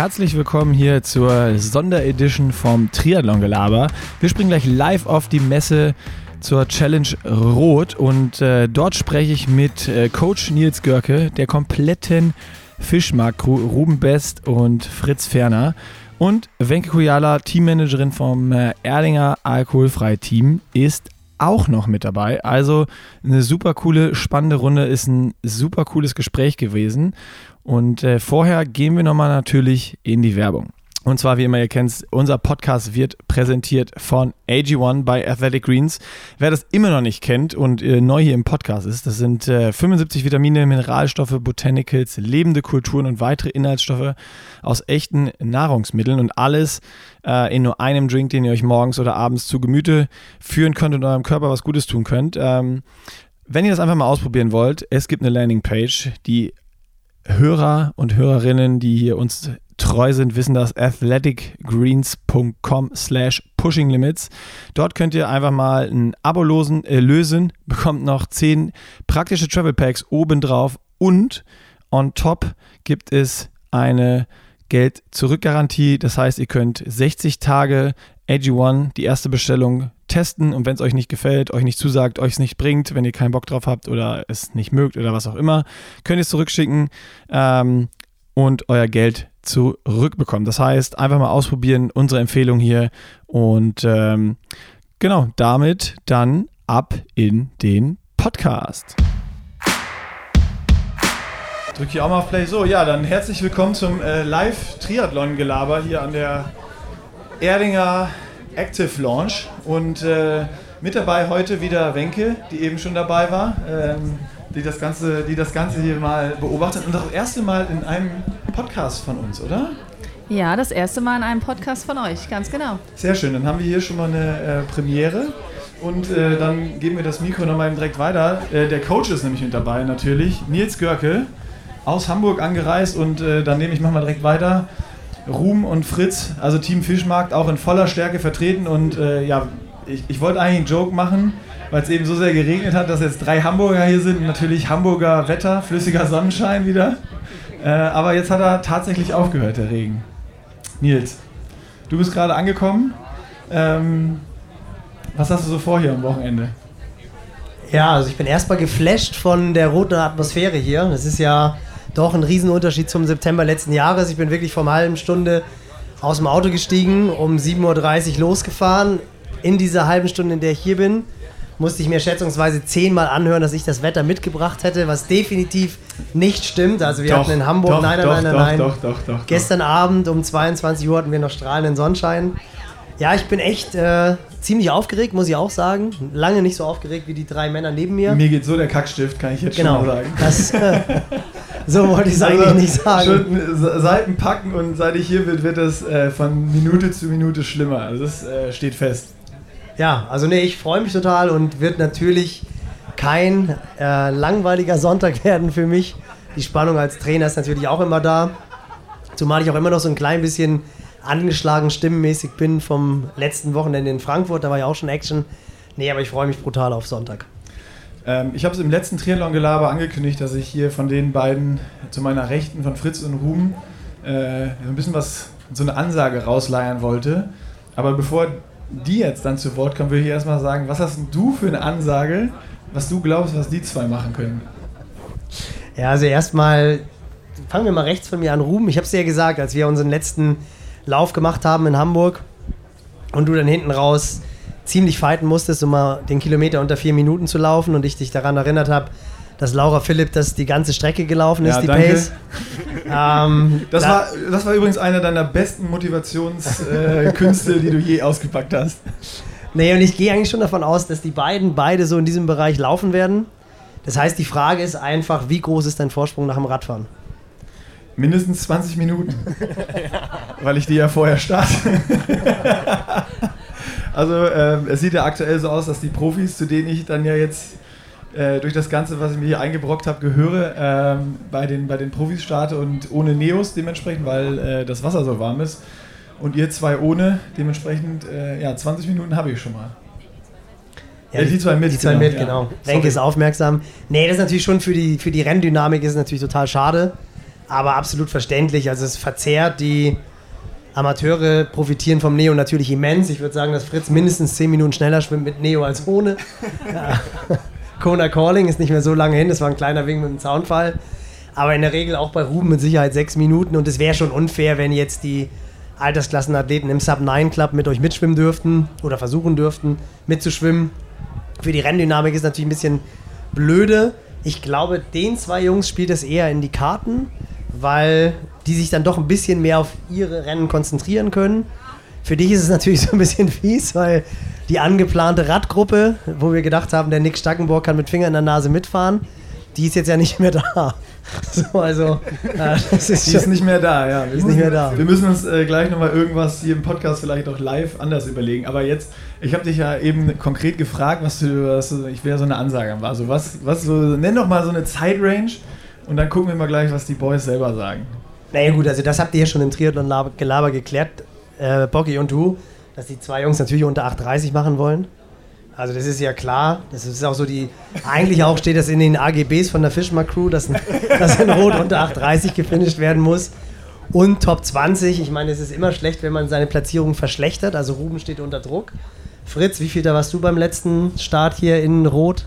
herzlich willkommen hier zur Sonderedition vom Triathlon-Gelaber. Wir springen gleich live auf die Messe zur Challenge Rot und äh, dort spreche ich mit äh, Coach Nils Görke, der kompletten Fischmarkt-Crew, Ruben Best und Fritz Ferner und Wenke Kujala, Teammanagerin vom äh, Erdinger Alkoholfrei-Team, ist auch noch mit dabei. Also eine super coole, spannende Runde, ist ein super cooles Gespräch gewesen. Und äh, vorher gehen wir nochmal natürlich in die Werbung. Und zwar, wie immer, ihr kennt unser Podcast wird präsentiert von AG1 bei Athletic Greens. Wer das immer noch nicht kennt und äh, neu hier im Podcast ist, das sind äh, 75 Vitamine, Mineralstoffe, Botanicals, lebende Kulturen und weitere Inhaltsstoffe aus echten Nahrungsmitteln und alles äh, in nur einem Drink, den ihr euch morgens oder abends zu Gemüte führen könnt und eurem Körper was Gutes tun könnt. Ähm, wenn ihr das einfach mal ausprobieren wollt, es gibt eine Landingpage, die Hörer und Hörerinnen, die hier uns treu sind, wissen das athleticgreens.com slash pushinglimits. Dort könnt ihr einfach mal ein Abo losen, äh, lösen, bekommt noch 10 praktische Travel Packs obendrauf und on top gibt es eine Geld-Zurück-Garantie. Das heißt, ihr könnt 60 Tage AG1, die erste Bestellung, testen und wenn es euch nicht gefällt, euch nicht zusagt, euch es nicht bringt, wenn ihr keinen Bock drauf habt oder es nicht mögt oder was auch immer, könnt ihr es zurückschicken ähm, und euer Geld zurückbekommen. Das heißt, einfach mal ausprobieren, unsere Empfehlung hier und ähm, genau, damit dann ab in den Podcast. Drücke ich auch mal auf Play. So, ja, dann herzlich willkommen zum äh, Live-Triathlon-Gelaber hier an der Erdinger Active Launch. Und äh, mit dabei heute wieder Wenke, die eben schon dabei war, ähm, die, das Ganze, die das Ganze hier mal beobachtet und das erste Mal in einem Podcast von uns, oder? Ja, das erste Mal in einem Podcast von euch, ganz genau. Sehr schön, dann haben wir hier schon mal eine äh, Premiere. Und äh, dann geben wir das Mikro nochmal direkt weiter. Äh, der Coach ist nämlich mit dabei natürlich. Nils Görke aus Hamburg angereist und äh, dann nehme ich mal direkt weiter. Ruhm und Fritz, also Team Fischmarkt, auch in voller Stärke vertreten. Und äh, ja, ich, ich wollte eigentlich einen Joke machen, weil es eben so sehr geregnet hat, dass jetzt drei Hamburger hier sind. Natürlich Hamburger Wetter, flüssiger Sonnenschein wieder. Äh, aber jetzt hat er tatsächlich aufgehört, der Regen. Nils, du bist gerade angekommen. Ähm, was hast du so vor hier am Wochenende? Ja, also ich bin erstmal geflasht von der roten Atmosphäre hier. Das ist ja doch ein Riesenunterschied zum September letzten Jahres. Ich bin wirklich vor einer halben Stunde aus dem Auto gestiegen, um 7.30 Uhr losgefahren. In dieser halben Stunde, in der ich hier bin, musste ich mir schätzungsweise zehnmal anhören, dass ich das Wetter mitgebracht hätte, was definitiv nicht stimmt. Also wir doch, hatten in Hamburg, doch, nein, nein, doch, nein, nein, nein. Doch, doch, doch, Gestern Abend um 22 Uhr hatten wir noch strahlenden Sonnenschein. Ja, ich bin echt äh, ziemlich aufgeregt, muss ich auch sagen. Lange nicht so aufgeregt wie die drei Männer neben mir. Mir geht so der Kackstift, kann ich jetzt genau, schon mal sagen. Das, äh, so wollte ich es also, eigentlich nicht sagen. Schon Seiten packen und seit ich hier bin, wird es äh, von Minute zu Minute schlimmer. Also das äh, steht fest. Ja, also nee, ich freue mich total und wird natürlich kein äh, langweiliger Sonntag werden für mich. Die Spannung als Trainer ist natürlich auch immer da. Zumal ich auch immer noch so ein klein bisschen angeschlagen stimmenmäßig bin vom letzten Wochenende in Frankfurt. Da war ja auch schon Action. Nee, aber ich freue mich brutal auf Sonntag. Ähm, ich habe es im letzten Triathlon-Gelaber angekündigt, dass ich hier von den beiden zu meiner Rechten, von Fritz und Ruben, äh, ein bisschen was, so eine Ansage rausleiern wollte. Aber bevor die jetzt dann zu Wort kommen, will ich erstmal sagen, was hast du für eine Ansage, was du glaubst, was die zwei machen können? Ja, also erstmal fangen wir mal rechts von mir an, Ruben. Ich habe es dir ja gesagt, als wir unseren letzten Lauf gemacht haben in Hamburg und du dann hinten raus ziemlich fighten musstest, um mal den Kilometer unter vier Minuten zu laufen und ich dich daran erinnert habe, dass Laura Philipp das die ganze Strecke gelaufen ist, ja, die danke. Pace. ähm, das, da war, das war übrigens einer deiner besten Motivationskünste, äh, die du je ausgepackt hast. Nee, und ich gehe eigentlich schon davon aus, dass die beiden beide so in diesem Bereich laufen werden. Das heißt, die Frage ist einfach, wie groß ist dein Vorsprung nach dem Radfahren? Mindestens 20 Minuten. Weil ich die ja vorher starte. also ähm, es sieht ja aktuell so aus, dass die Profis, zu denen ich dann ja jetzt äh, durch das Ganze, was ich mir hier eingebrockt habe, gehöre, ähm, bei, den, bei den Profis starte und ohne Neos dementsprechend, weil äh, das Wasser so warm ist. Und ihr zwei ohne, dementsprechend, äh, ja, 20 Minuten habe ich schon mal. Ja, die, die, zwei mit. Die zwei genau. mit, genau. Ja. Renke ist aufmerksam. Nee, das ist natürlich schon für die, für die Renndynamik ist natürlich total schade. Aber absolut verständlich. Also es verzerrt die Amateure profitieren vom Neo natürlich immens. Ich würde sagen, dass Fritz mindestens 10 Minuten schneller schwimmt mit Neo als ohne. Ja. Kona Calling ist nicht mehr so lange hin, das war ein kleiner Wink mit dem Zaunfall. Aber in der Regel auch bei Ruben mit Sicherheit 6 Minuten und es wäre schon unfair, wenn jetzt die Altersklassenathleten im Sub-9 Club mit euch mitschwimmen dürften oder versuchen dürften mitzuschwimmen. Für die Renndynamik ist natürlich ein bisschen blöde. Ich glaube, den zwei Jungs spielt es eher in die Karten, weil die sich dann doch ein bisschen mehr auf ihre Rennen konzentrieren können. Für dich ist es natürlich so ein bisschen fies, weil die angeplante Radgruppe, wo wir gedacht haben, der Nick Stackenborg kann mit Finger in der Nase mitfahren, die ist jetzt ja nicht mehr da. So, also, äh, das ist die ist nicht mehr da, ja. Wir ist nicht mehr da. Wir müssen uns äh, gleich nochmal irgendwas hier im Podcast vielleicht auch live anders überlegen. Aber jetzt, ich habe dich ja eben konkret gefragt, was du, was du ich wäre so eine Ansage war. Also was, was so, nenn doch mal so eine Zeitrange und dann gucken wir mal gleich, was die Boys selber sagen. Naja gut, also das habt ihr ja schon im Triathlon-Gelaber geklärt, äh, Bocky und du, dass die zwei Jungs natürlich unter 8,30 machen wollen. Also das ist ja klar. Das ist auch so die. Eigentlich auch steht das in den AGBs von der Fischmark Crew, dass, dass in Rot unter 8,30 gefinisht werden muss. Und Top 20. Ich meine, es ist immer schlecht, wenn man seine Platzierung verschlechtert. Also Ruben steht unter Druck. Fritz, wie viel da warst du beim letzten Start hier in Rot?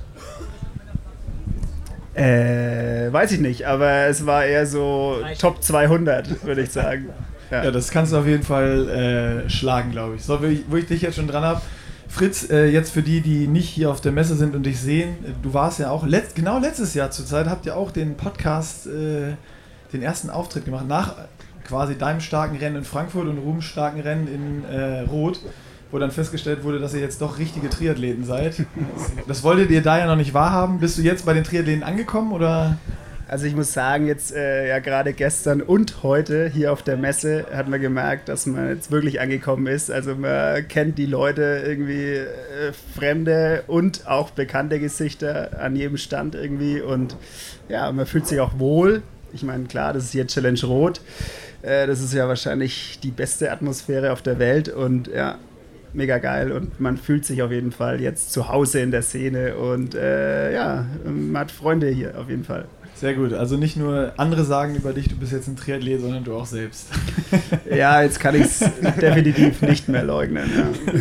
Äh, weiß ich nicht, aber es war eher so Top 200, würde ich sagen. Ja. ja. das kannst du auf jeden Fall äh, schlagen, glaube ich. So, wo ich dich jetzt schon dran habe, Fritz, äh, jetzt für die, die nicht hier auf der Messe sind und dich sehen, du warst ja auch, letzt, genau letztes Jahr zur Zeit, habt ihr auch den Podcast, äh, den ersten Auftritt gemacht, nach quasi deinem starken Rennen in Frankfurt und Ruhms starken Rennen in äh, Rot, wo dann festgestellt wurde, dass ihr jetzt doch richtige Triathleten seid. Das wolltet ihr da ja noch nicht wahrhaben. Bist du jetzt bei den Triathleten angekommen oder? Also ich muss sagen, jetzt äh, ja gerade gestern und heute hier auf der Messe hat man gemerkt, dass man jetzt wirklich angekommen ist. Also man kennt die Leute irgendwie äh, fremde und auch bekannte Gesichter an jedem Stand irgendwie und ja, man fühlt sich auch wohl. Ich meine, klar, das ist hier Challenge Rot. Äh, das ist ja wahrscheinlich die beste Atmosphäre auf der Welt und ja, mega geil und man fühlt sich auf jeden Fall jetzt zu Hause in der Szene und äh, ja, man hat Freunde hier auf jeden Fall. Sehr gut. Also nicht nur andere sagen über dich, du bist jetzt ein Triathlet, sondern du auch selbst. ja, jetzt kann ich es definitiv nicht mehr leugnen. Ja.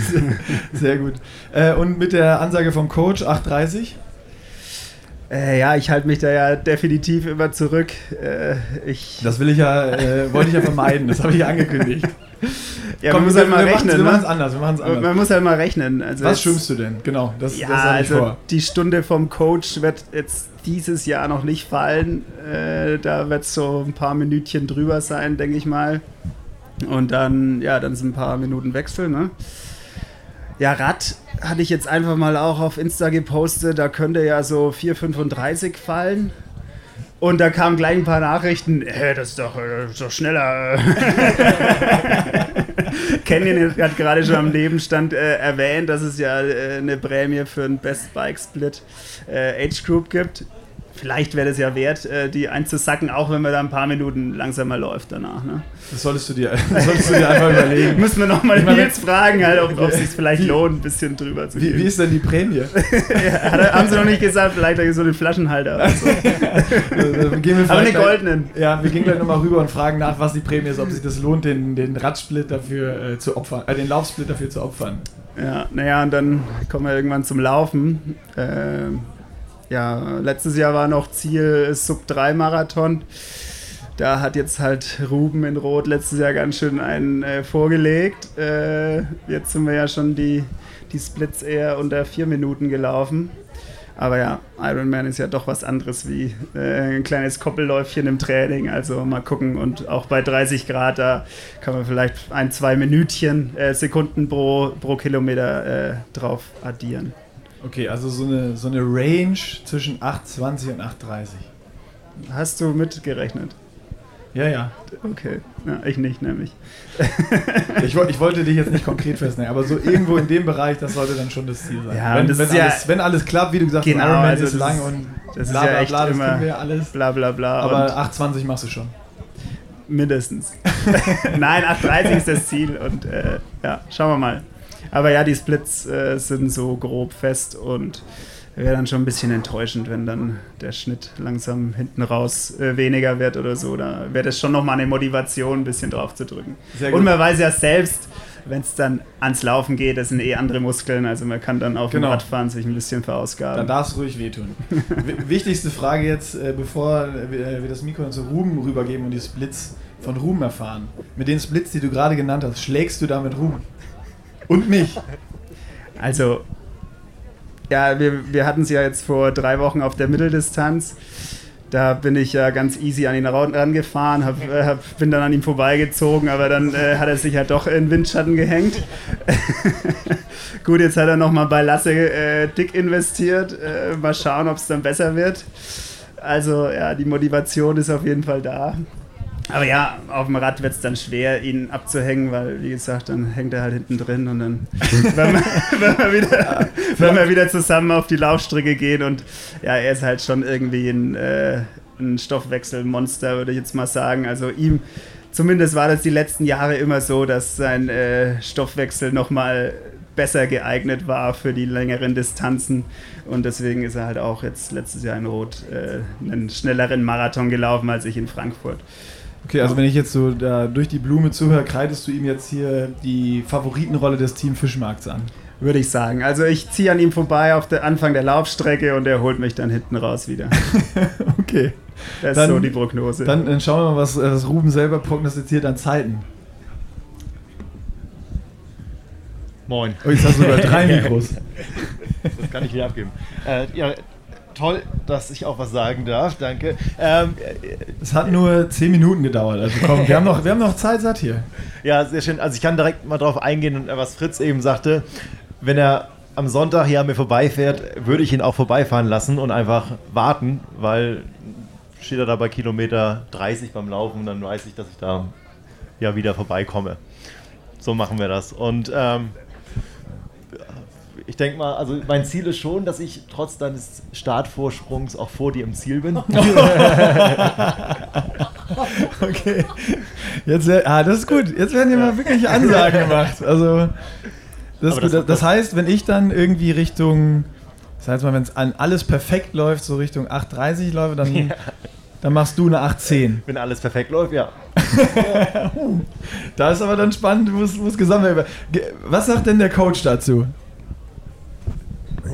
Sehr gut. Äh, und mit der Ansage vom Coach 830? Äh, ja, ich halte mich da ja definitiv immer zurück. Äh, ich das will ich ja, äh, wollte ich ja vermeiden, das habe ich ja angekündigt. Ja, Komm, man muss halt mal rechnen. Wir machen es ne? anders, wir machen anders. Man muss halt mal rechnen. Also Was schwimmst du denn? Genau, das, ja, das also vor. die Stunde vom Coach wird jetzt dieses Jahr noch nicht fallen. Äh, da wird es so ein paar Minütchen drüber sein, denke ich mal. Und dann, ja, dann sind ein paar Minuten Wechsel, ne? Ja, Rad hatte ich jetzt einfach mal auch auf Insta gepostet, da könnte ja so 4,35 fallen. Und da kamen gleich ein paar Nachrichten, äh, das, ist doch, das ist doch schneller. Canyon hat gerade schon am Nebenstand äh, erwähnt, dass es ja äh, eine Prämie für einen Best Bike Split äh, Age Group gibt vielleicht wäre das ja wert, äh, die einzusacken, auch wenn man da ein paar Minuten langsamer läuft danach. Ne? Das solltest du dir, solltest du dir einfach überlegen. Müssen wir nochmal Nils fragen, halt, ob, es sich vielleicht lohnt, ein bisschen drüber zu gehen. Wie, wie, ist denn die Prämie? ja, haben sie noch nicht gesagt, vielleicht so den Flaschenhalter. So. Aber eine goldenen. Ja, wir gehen gleich nochmal rüber und fragen nach, was die Prämie ist, ob sich das lohnt, den, den Radsplit dafür äh, zu opfern, äh, den Laufsplit dafür zu opfern. Ja, naja, und dann kommen wir irgendwann zum Laufen. Äh, ja, letztes Jahr war noch Ziel Sub 3 Marathon. Da hat jetzt halt Ruben in Rot letztes Jahr ganz schön einen äh, vorgelegt. Äh, jetzt sind wir ja schon die, die Splits eher unter vier Minuten gelaufen. Aber ja, Ironman ist ja doch was anderes wie äh, ein kleines Koppelläufchen im Training. Also mal gucken. Und auch bei 30 Grad, da kann man vielleicht ein, zwei Minütchen, äh, Sekunden pro, pro Kilometer äh, drauf addieren. Okay, also so eine, so eine Range zwischen 8,20 und 8,30. Hast du mitgerechnet? Ja, ja. Okay, ja, ich nicht nämlich. ich, ich, wollte dich jetzt nicht konkret festnehmen, aber so irgendwo in dem Bereich, das sollte dann schon das Ziel sein. Ja, wenn, wenn, ja alles, wenn alles klappt, wie du gesagt hast, genau, Ironman also ist lang und das bla, bla, bla, das kennen wir ja alles. Bla bla bla. Aber 8,20 machst du schon. Mindestens. Nein, 8,30 ist das Ziel und äh, ja, schauen wir mal. Aber ja, die Splits äh, sind so grob fest und wäre dann schon ein bisschen enttäuschend, wenn dann der Schnitt langsam hinten raus äh, weniger wird oder so. Da wäre das schon nochmal eine Motivation, ein bisschen drauf zu drücken. Und man weiß ja selbst, wenn es dann ans Laufen geht, das sind eh andere Muskeln, also man kann dann auf genau. dem Radfahren sich ein bisschen verausgaben. Dann darf es ruhig wehtun. Wichtigste Frage jetzt, äh, bevor wir das Mikro zu Ruben rübergeben und die Splits von Ruben erfahren. Mit den Splits, die du gerade genannt hast, schlägst du damit Ruben? Und mich? Also, ja, wir, wir hatten es ja jetzt vor drei Wochen auf der Mitteldistanz. Da bin ich ja ganz easy an ihn rangefahren, hab, äh, hab, bin dann an ihm vorbeigezogen, aber dann äh, hat er sich halt doch in Windschatten gehängt. Gut, jetzt hat er nochmal bei Lasse äh, dick investiert. Äh, mal schauen, ob es dann besser wird. Also ja, die Motivation ist auf jeden Fall da. Aber ja, auf dem Rad wird es dann schwer, ihn abzuhängen, weil, wie gesagt, dann hängt er halt hinten drin und dann, wenn, wir, wenn, wir wieder, wenn wir wieder zusammen auf die Laufstrecke gehen und ja, er ist halt schon irgendwie ein, äh, ein Stoffwechselmonster, würde ich jetzt mal sagen. Also ihm, zumindest war das die letzten Jahre immer so, dass sein äh, Stoffwechsel nochmal besser geeignet war für die längeren Distanzen. Und deswegen ist er halt auch jetzt letztes Jahr in Rot äh, einen schnelleren Marathon gelaufen als ich in Frankfurt. Okay, also wenn ich jetzt so da durch die Blume zuhöre, kreidest du ihm jetzt hier die Favoritenrolle des Team Fischmarkts an? Würde ich sagen. Also ich ziehe an ihm vorbei auf der Anfang der Laufstrecke und er holt mich dann hinten raus wieder. okay. Das dann, ist so die Prognose. Dann, dann schauen wir mal, was, was Ruben selber prognostiziert an Zeiten. Moin. Oh, jetzt hast du sogar drei Mikros. das kann ich wieder abgeben. Äh, ja, toll, dass ich auch was sagen darf. Danke. Ähm, es hat nur zehn Minuten gedauert. Also komm, wir haben noch, wir haben noch Zeit satt hier. Ja, sehr schön. Also ich kann direkt mal drauf eingehen, was Fritz eben sagte. Wenn er am Sonntag hier an mir vorbeifährt, würde ich ihn auch vorbeifahren lassen und einfach warten, weil steht er da bei Kilometer 30 beim Laufen, dann weiß ich, dass ich da ja wieder vorbeikomme. So machen wir das. Und ähm, ich denke mal, also mein Ziel ist schon, dass ich trotz deines Startvorsprungs auch vor dir im Ziel bin. okay. Jetzt, ah, das ist gut. Jetzt werden hier mal wirklich Ansagen gemacht. Also, das, das, das, heißt, wenn ich dann irgendwie Richtung, das heißt mal, wenn es alles perfekt läuft, so Richtung 8,30 läuft, dann, ja. dann machst du eine 8,10. Wenn alles perfekt läuft, ja. da ist aber dann spannend, muss, muss gesammelt werden. Was sagt denn der Coach dazu?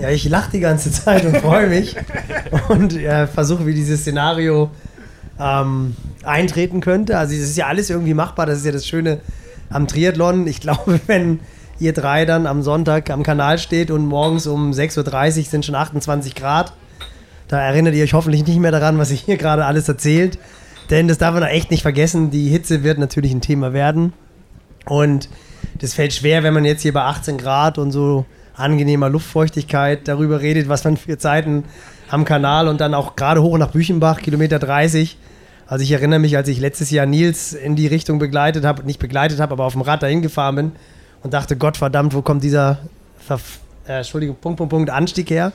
Ja, ich lache die ganze Zeit und freue mich und ja, versuche, wie dieses Szenario ähm, eintreten könnte. Also es ist ja alles irgendwie machbar, das ist ja das Schöne am Triathlon. Ich glaube, wenn ihr drei dann am Sonntag am Kanal steht und morgens um 6.30 Uhr sind schon 28 Grad, da erinnert ihr euch hoffentlich nicht mehr daran, was ich hier gerade alles erzählt. Denn das darf man echt nicht vergessen, die Hitze wird natürlich ein Thema werden. Und das fällt schwer, wenn man jetzt hier bei 18 Grad und so angenehmer Luftfeuchtigkeit darüber redet, was man für Zeiten am Kanal und dann auch gerade hoch nach Büchenbach, Kilometer 30. Also ich erinnere mich, als ich letztes Jahr Nils in die Richtung begleitet habe, nicht begleitet habe, aber auf dem Rad dahin gefahren bin und dachte, Gott verdammt, wo kommt dieser Verf äh, Entschuldigung, Punkt, Punkt, Punkt, Anstieg her?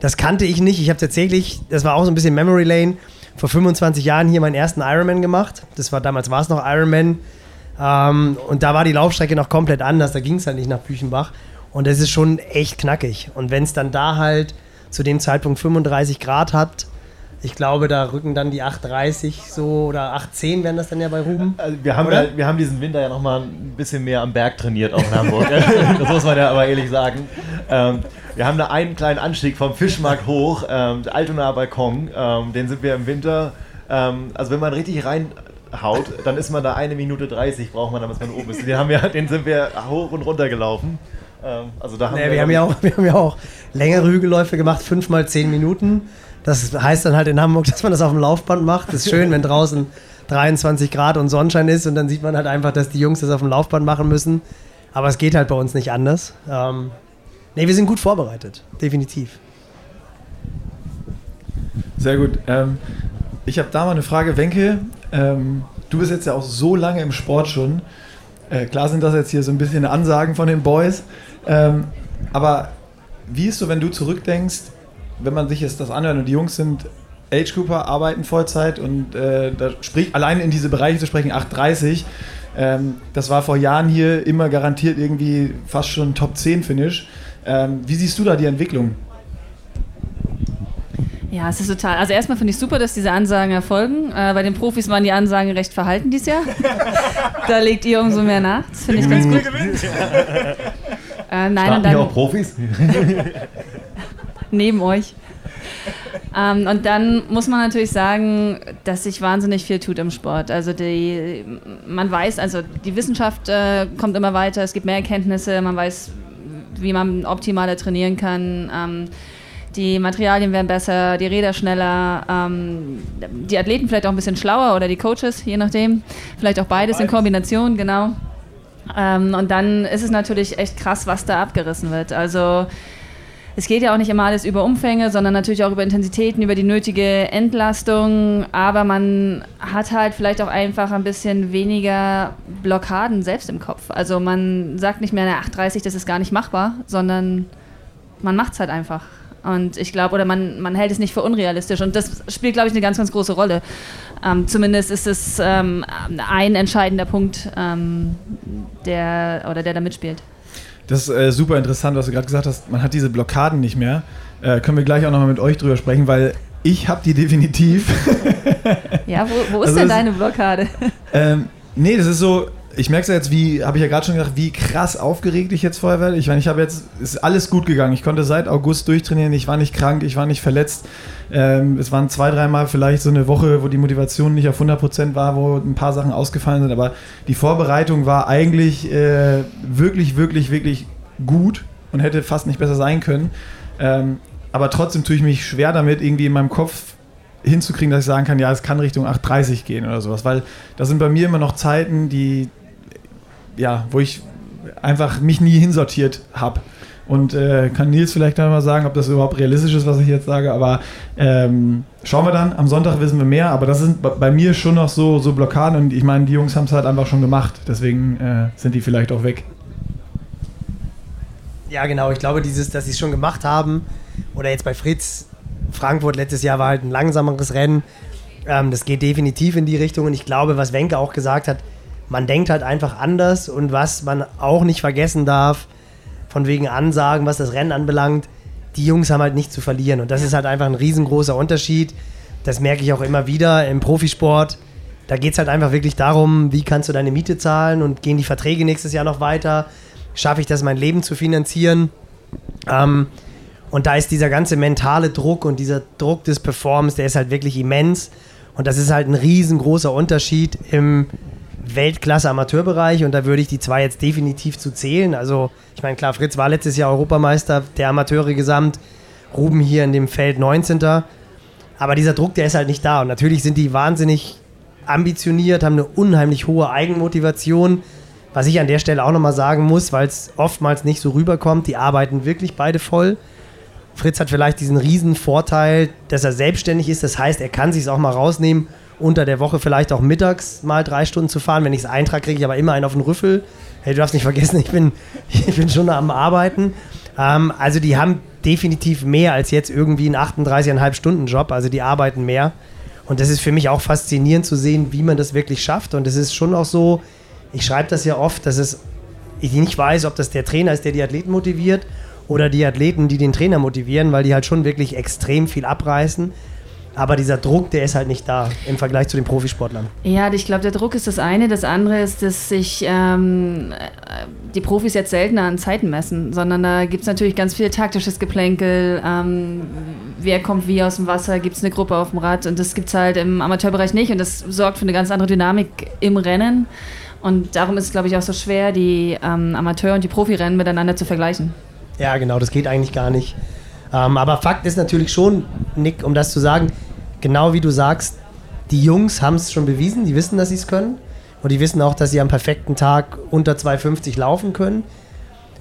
Das kannte ich nicht. Ich habe tatsächlich, das war auch so ein bisschen Memory Lane, vor 25 Jahren hier meinen ersten Ironman gemacht. Das war damals war es noch Ironman. Ähm, und da war die Laufstrecke noch komplett anders. Da ging es halt nicht nach Büchenbach. Und es ist schon echt knackig. Und wenn es dann da halt zu dem Zeitpunkt 35 Grad hat, ich glaube, da rücken dann die 830 so oder 810 werden das dann ja bei Ruben. Also wir, haben ja, wir haben diesen Winter ja nochmal ein bisschen mehr am Berg trainiert, auch in Hamburg. das muss man ja aber ehrlich sagen. Ähm, wir haben da einen kleinen Anstieg vom Fischmarkt hoch, ähm, der Altonaer Balkon. Ähm, den sind wir im Winter, ähm, also wenn man richtig reinhaut, dann ist man da eine Minute 30, braucht man, damit man oben ist. Den, haben wir, den sind wir hoch und runter gelaufen. Ähm, also da haben nee, wir, wir, haben ja auch, wir haben ja auch längere Hügelläufe gemacht, fünf mal zehn Minuten. Das heißt dann halt in Hamburg, dass man das auf dem Laufband macht. Das ist schön, wenn draußen 23 Grad und Sonnenschein ist und dann sieht man halt einfach, dass die Jungs das auf dem Laufband machen müssen. Aber es geht halt bei uns nicht anders. Ähm, ne, wir sind gut vorbereitet, definitiv. Sehr gut. Ähm, ich habe da mal eine Frage, Wenke. Ähm, du bist jetzt ja auch so lange im Sport schon. Äh, klar sind das jetzt hier so ein bisschen Ansagen von den Boys. Ähm, aber wie ist so, wenn du zurückdenkst, wenn man sich jetzt das anhört und die Jungs sind Age Cooper, arbeiten Vollzeit und äh, da sprich, allein in diese Bereiche zu sprechen, 8,30, ähm, das war vor Jahren hier immer garantiert irgendwie fast schon Top 10 Finish. Ähm, wie siehst du da die Entwicklung? Ja, es ist total. Also erstmal finde ich super, dass diese Ansagen erfolgen. Äh, bei den Profis waren die Ansagen recht verhalten dieses Jahr. da legt ihr umso mehr nach. Das finde ich ganz gut. Äh, nein, Starten und dann auch Profis? neben euch. Ähm, und dann muss man natürlich sagen, dass sich wahnsinnig viel tut im Sport. Also die, man weiß, also die Wissenschaft äh, kommt immer weiter, es gibt mehr Erkenntnisse, man weiß, wie man optimaler trainieren kann. Ähm, die Materialien werden besser, die Räder schneller, ähm, die Athleten vielleicht auch ein bisschen schlauer oder die Coaches, je nachdem. Vielleicht auch beides in Kombination, genau. Ähm, und dann ist es natürlich echt krass, was da abgerissen wird. Also es geht ja auch nicht immer alles über Umfänge, sondern natürlich auch über Intensitäten, über die nötige Entlastung. Aber man hat halt vielleicht auch einfach ein bisschen weniger Blockaden selbst im Kopf. Also man sagt nicht mehr, na, 8,30, das ist gar nicht machbar, sondern man macht es halt einfach. Und ich glaube, oder man, man hält es nicht für unrealistisch. Und das spielt, glaube ich, eine ganz, ganz große Rolle. Ähm, zumindest ist es ähm, ein entscheidender Punkt, ähm, der, oder der da mitspielt. Das ist äh, super interessant, was du gerade gesagt hast. Man hat diese Blockaden nicht mehr. Äh, können wir gleich auch nochmal mit euch drüber sprechen, weil ich habe die definitiv. Ja, wo, wo ist Also denn deine Blockade? ähm, nee, das ist so. Ich merke es ja jetzt, wie, habe ich ja gerade schon gesagt, wie krass aufgeregt ich jetzt vorher werde. Ich meine, ich habe jetzt, ist alles gut gegangen. Ich konnte seit August durchtrainieren. Ich war nicht krank, ich war nicht verletzt. Ähm, es waren zwei, dreimal vielleicht so eine Woche, wo die Motivation nicht auf 100% war, wo ein paar Sachen ausgefallen sind. Aber die Vorbereitung war eigentlich äh, wirklich, wirklich, wirklich gut und hätte fast nicht besser sein können. Ähm, aber trotzdem tue ich mich schwer damit, irgendwie in meinem Kopf hinzukriegen, dass ich sagen kann, ja, es kann Richtung 8,30 gehen oder sowas. Weil das sind bei mir immer noch Zeiten, die, ja, wo ich einfach mich nie hinsortiert habe. Und äh, kann Nils vielleicht dann mal sagen, ob das überhaupt realistisch ist, was ich jetzt sage. Aber ähm, schauen wir dann. Am Sonntag wissen wir mehr. Aber das sind bei- bei mir schon noch so, so Blockaden. Und ich meine, die Jungs haben es halt einfach schon gemacht. Deswegen äh, sind die vielleicht auch weg. Ja, genau. Ich glaube, dieses, dass sie es schon gemacht haben, oder jetzt bei Fritz, Frankfurt letztes Jahr war halt ein langsameres Rennen. Ähm, das geht definitiv in die Richtung. Und ich glaube, was Wenke auch gesagt hat, man denkt halt einfach anders. Und was man auch nicht vergessen darf, von wegen Ansagen, was das Rennen anbelangt, die Jungs haben halt nichts zu verlieren. Und das ist halt einfach ein riesengroßer Unterschied. Das merke ich auch immer wieder im Profisport. Da geht es halt einfach wirklich darum, wie kannst du deine Miete zahlen und gehen die Verträge nächstes Jahr noch weiter? Schaffe ich das, mein Leben zu finanzieren? Ähm, und da ist dieser ganze mentale Druck und dieser Druck des Performance, der ist halt wirklich immens. Und das ist halt ein riesengroßer Unterschied im Weltklasse-Amateurbereich. Und da würde ich die zwei jetzt definitiv zu zählen. Also, ich meine, klar, Fritz war letztes Jahr Europameister der Amateure gesamt. Ruben hier in dem Feld 19. Aber dieser Druck, der ist halt nicht da. Und natürlich sind die wahnsinnig ambitioniert, haben eine unheimlich hohe Eigenmotivation. Was ich an der Stelle auch nochmal sagen muss, weil es oftmals nicht so rüberkommt, die arbeiten wirklich beide voll. Fritz hat vielleicht diesen riesen Vorteil, dass er selbstständig ist. Das heißt, er kann sich auch mal rausnehmen, unter der Woche vielleicht auch mittags mal drei Stunden zu fahren. Wenn ich es eintrage, kriege ich aber immer einen auf den Rüffel. Hey, du darfst nicht vergessen, ich bin, ich bin schon am Arbeiten. Ähm, also die haben definitiv mehr als jetzt irgendwie einen 38,5 Stunden Job. Also die arbeiten mehr. Und das ist für mich auch faszinierend zu sehen, wie man das wirklich schafft. Und es ist schon auch so, ich schreibe das ja oft, dass es, ich nicht weiß, ob das der Trainer ist, der die Athleten motiviert oder die Athleten, die den Trainer motivieren, weil die halt schon wirklich extrem viel abreißen. Aber dieser Druck, der ist halt nicht da im Vergleich zu den Profisportlern. Ja, ich glaube, der Druck ist das eine. Das andere ist, dass sich ähm, die Profis jetzt seltener an Zeiten messen, sondern da gibt es natürlich ganz viel taktisches Geplänkel. Ähm, wer kommt wie aus dem Wasser? Gibt es eine Gruppe auf dem Rad? Und das gibt es halt im Amateurbereich nicht. Und das sorgt für eine ganz andere Dynamik im Rennen. Und darum ist es, glaube ich, auch so schwer, die ähm, Amateur- und die Profirennen miteinander zu vergleichen. Ja, genau, das geht eigentlich gar nicht. Ähm, aber Fakt ist natürlich schon, Nick, um das zu sagen, genau wie du sagst, die Jungs haben es schon bewiesen, die wissen, dass sie es können. Und die wissen auch, dass sie am perfekten Tag unter 2,50 laufen können.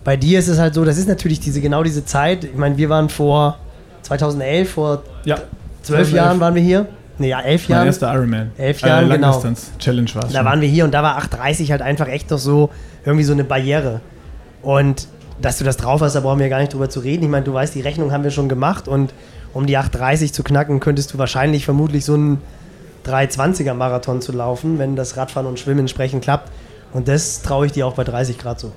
Bei dir ist es halt so, das ist natürlich diese, genau diese Zeit. Ich meine, wir waren vor 2011, vor Ja. zwölf Jahren waren wir hier. Nee, ja, elf Mein Jahren. erster Ironman. Elf Jahren, genau. Langdistanz Challenge war es. Da waren wir hier und da war 8,30 halt einfach echt noch so irgendwie so eine Barriere. Und dass du das drauf hast, da brauchen wir gar nicht drüber zu reden. Ich meine, du weißt, die Rechnung haben wir schon gemacht und um die 8,30 zu knacken, könntest du wahrscheinlich vermutlich so einen 3,20er Marathon zu laufen, wenn das Radfahren und Schwimmen entsprechend klappt. Und das traue ich dir auch bei 30 Grad so.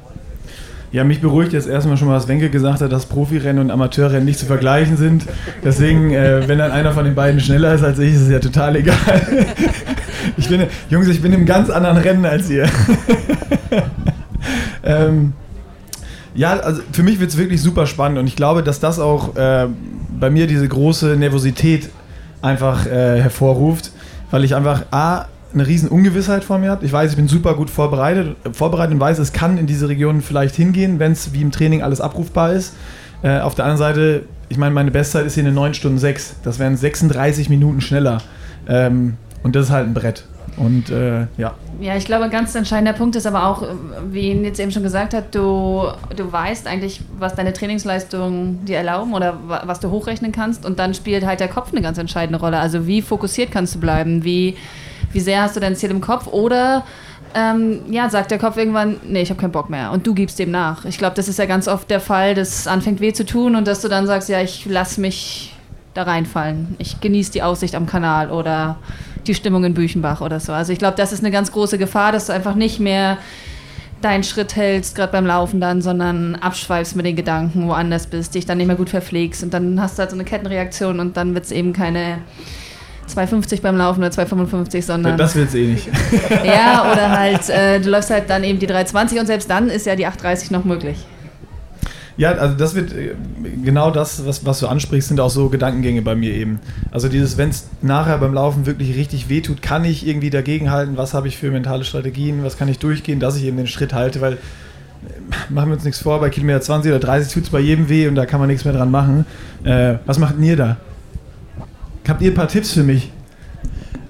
Ja, mich beruhigt jetzt erstmal schon mal, was Wenke gesagt hat, dass Profirennen und Amateurrennen nicht zu vergleichen sind. Deswegen, äh, wenn dann einer von den beiden schneller ist als ich, ist es ja total egal. ich bin, Jungs, ich bin im ganz anderen Rennen als ihr. ähm, ja, also für mich wird es wirklich super spannend und ich glaube, dass das auch äh, bei mir diese große Nervosität einfach äh, hervorruft, weil ich einfach A, eine riesen Ungewissheit vor mir habe. Ich weiß, ich bin super gut vorbereitet, vorbereitet und weiß, es kann in diese Region vielleicht hingehen, wenn es wie im Training alles abrufbar ist. Äh, auf der anderen Seite, ich meine, meine Bestzeit ist hier eine 9 Stunden 6. Das wären 36 Minuten schneller. Ähm, und das ist halt ein Brett. Und äh, ja. Ja, ich glaube, ein ganz entscheidender Punkt ist aber auch, wie ihn jetzt eben schon gesagt hat, du, du weißt eigentlich, was deine Trainingsleistungen dir erlauben oder was du hochrechnen kannst. Und dann spielt halt der Kopf eine ganz entscheidende Rolle. Also wie fokussiert kannst du bleiben? Wie, wie sehr hast du dein Ziel im Kopf? Oder ähm, ja, sagt der Kopf irgendwann, nee, ich habe keinen Bock mehr. Und du gibst dem nach. Ich glaube, das ist ja ganz oft der Fall, dass es anfängt weh zu tun und dass du dann sagst, ja, ich lass mich da reinfallen. Ich genieße die Aussicht am Kanal oder die Stimmung in Büchenbach oder so. Also ich glaube, das ist eine ganz große Gefahr, dass du einfach nicht mehr deinen Schritt hältst, gerade beim Laufen dann, sondern abschweifst mit den Gedanken, woanders bist, dich dann nicht mehr gut verpflegst und dann hast du halt so eine Kettenreaktion und dann wird es eben keine 2,50 beim Laufen oder 2,55, sondern. Das wird es eh nicht. ja, oder halt, äh, du läufst halt dann eben die 3,20 und selbst dann ist ja die 8,30 noch möglich. Ja, also das wird äh, genau das, was, was du ansprichst, sind auch so Gedankengänge bei mir eben. Also dieses, wenn es nachher beim Laufen wirklich richtig wehtut, kann ich irgendwie dagegenhalten, was habe ich für mentale Strategien, was kann ich durchgehen, dass ich eben den Schritt halte, weil äh, machen wir uns nichts vor, bei Kilometer 20 oder 30 tut es bei jedem weh und da kann man nichts mehr dran machen. Äh, was macht ihr da? Habt ihr ein paar Tipps für mich?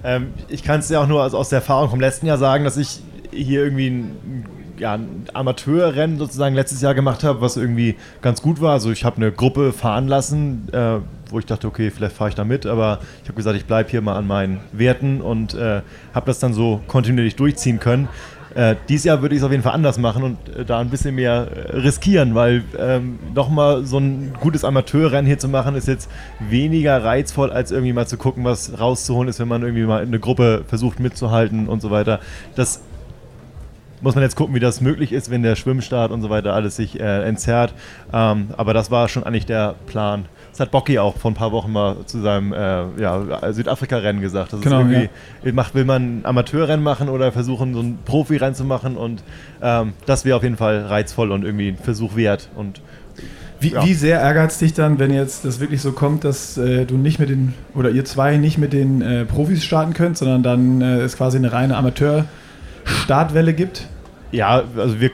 Ähm, ich kann es ja auch nur aus der Erfahrung vom letzten Jahr sagen, dass ich hier irgendwie ein ja, Amateurrennen sozusagen letztes Jahr gemacht habe, was irgendwie ganz gut war. Also ich habe eine Gruppe fahren lassen, äh, wo ich dachte, okay, vielleicht fahre ich da mit, aber ich habe gesagt, ich bleibe hier mal an meinen Werten und äh, habe das dann so kontinuierlich durchziehen können. Äh, dieses Jahr würde ich es auf jeden Fall anders machen und äh, da ein bisschen mehr äh, riskieren, weil ähm, nochmal so ein gutes Amateurrennen hier zu machen, ist jetzt weniger reizvoll, als irgendwie mal zu gucken, was rauszuholen ist, wenn man irgendwie mal in eine Gruppe versucht mitzuhalten und so weiter. Das muss man jetzt gucken, wie das möglich ist, wenn der Schwimmstart und so weiter alles sich äh, entzerrt. Ähm, aber das war schon eigentlich der Plan. Das hat Bocky auch vor ein paar Wochen mal zu seinem äh, ja, Südafrika-Rennen gesagt. Das genau, irgendwie, ja. macht, will man ein Amateurrennen machen oder versuchen, so ein Profi-Rennen zu machen und ähm, das wäre auf jeden Fall reizvoll und irgendwie ein Versuch wert. Und wie, ja. wie, sehr ärgert es dich dann, wenn jetzt das wirklich so kommt, dass äh, du nicht mit den, oder ihr zwei nicht mit den äh, Profis starten könnt, sondern dann äh, ist quasi eine reine Amateur- Startwelle gibt? Ja, also wir,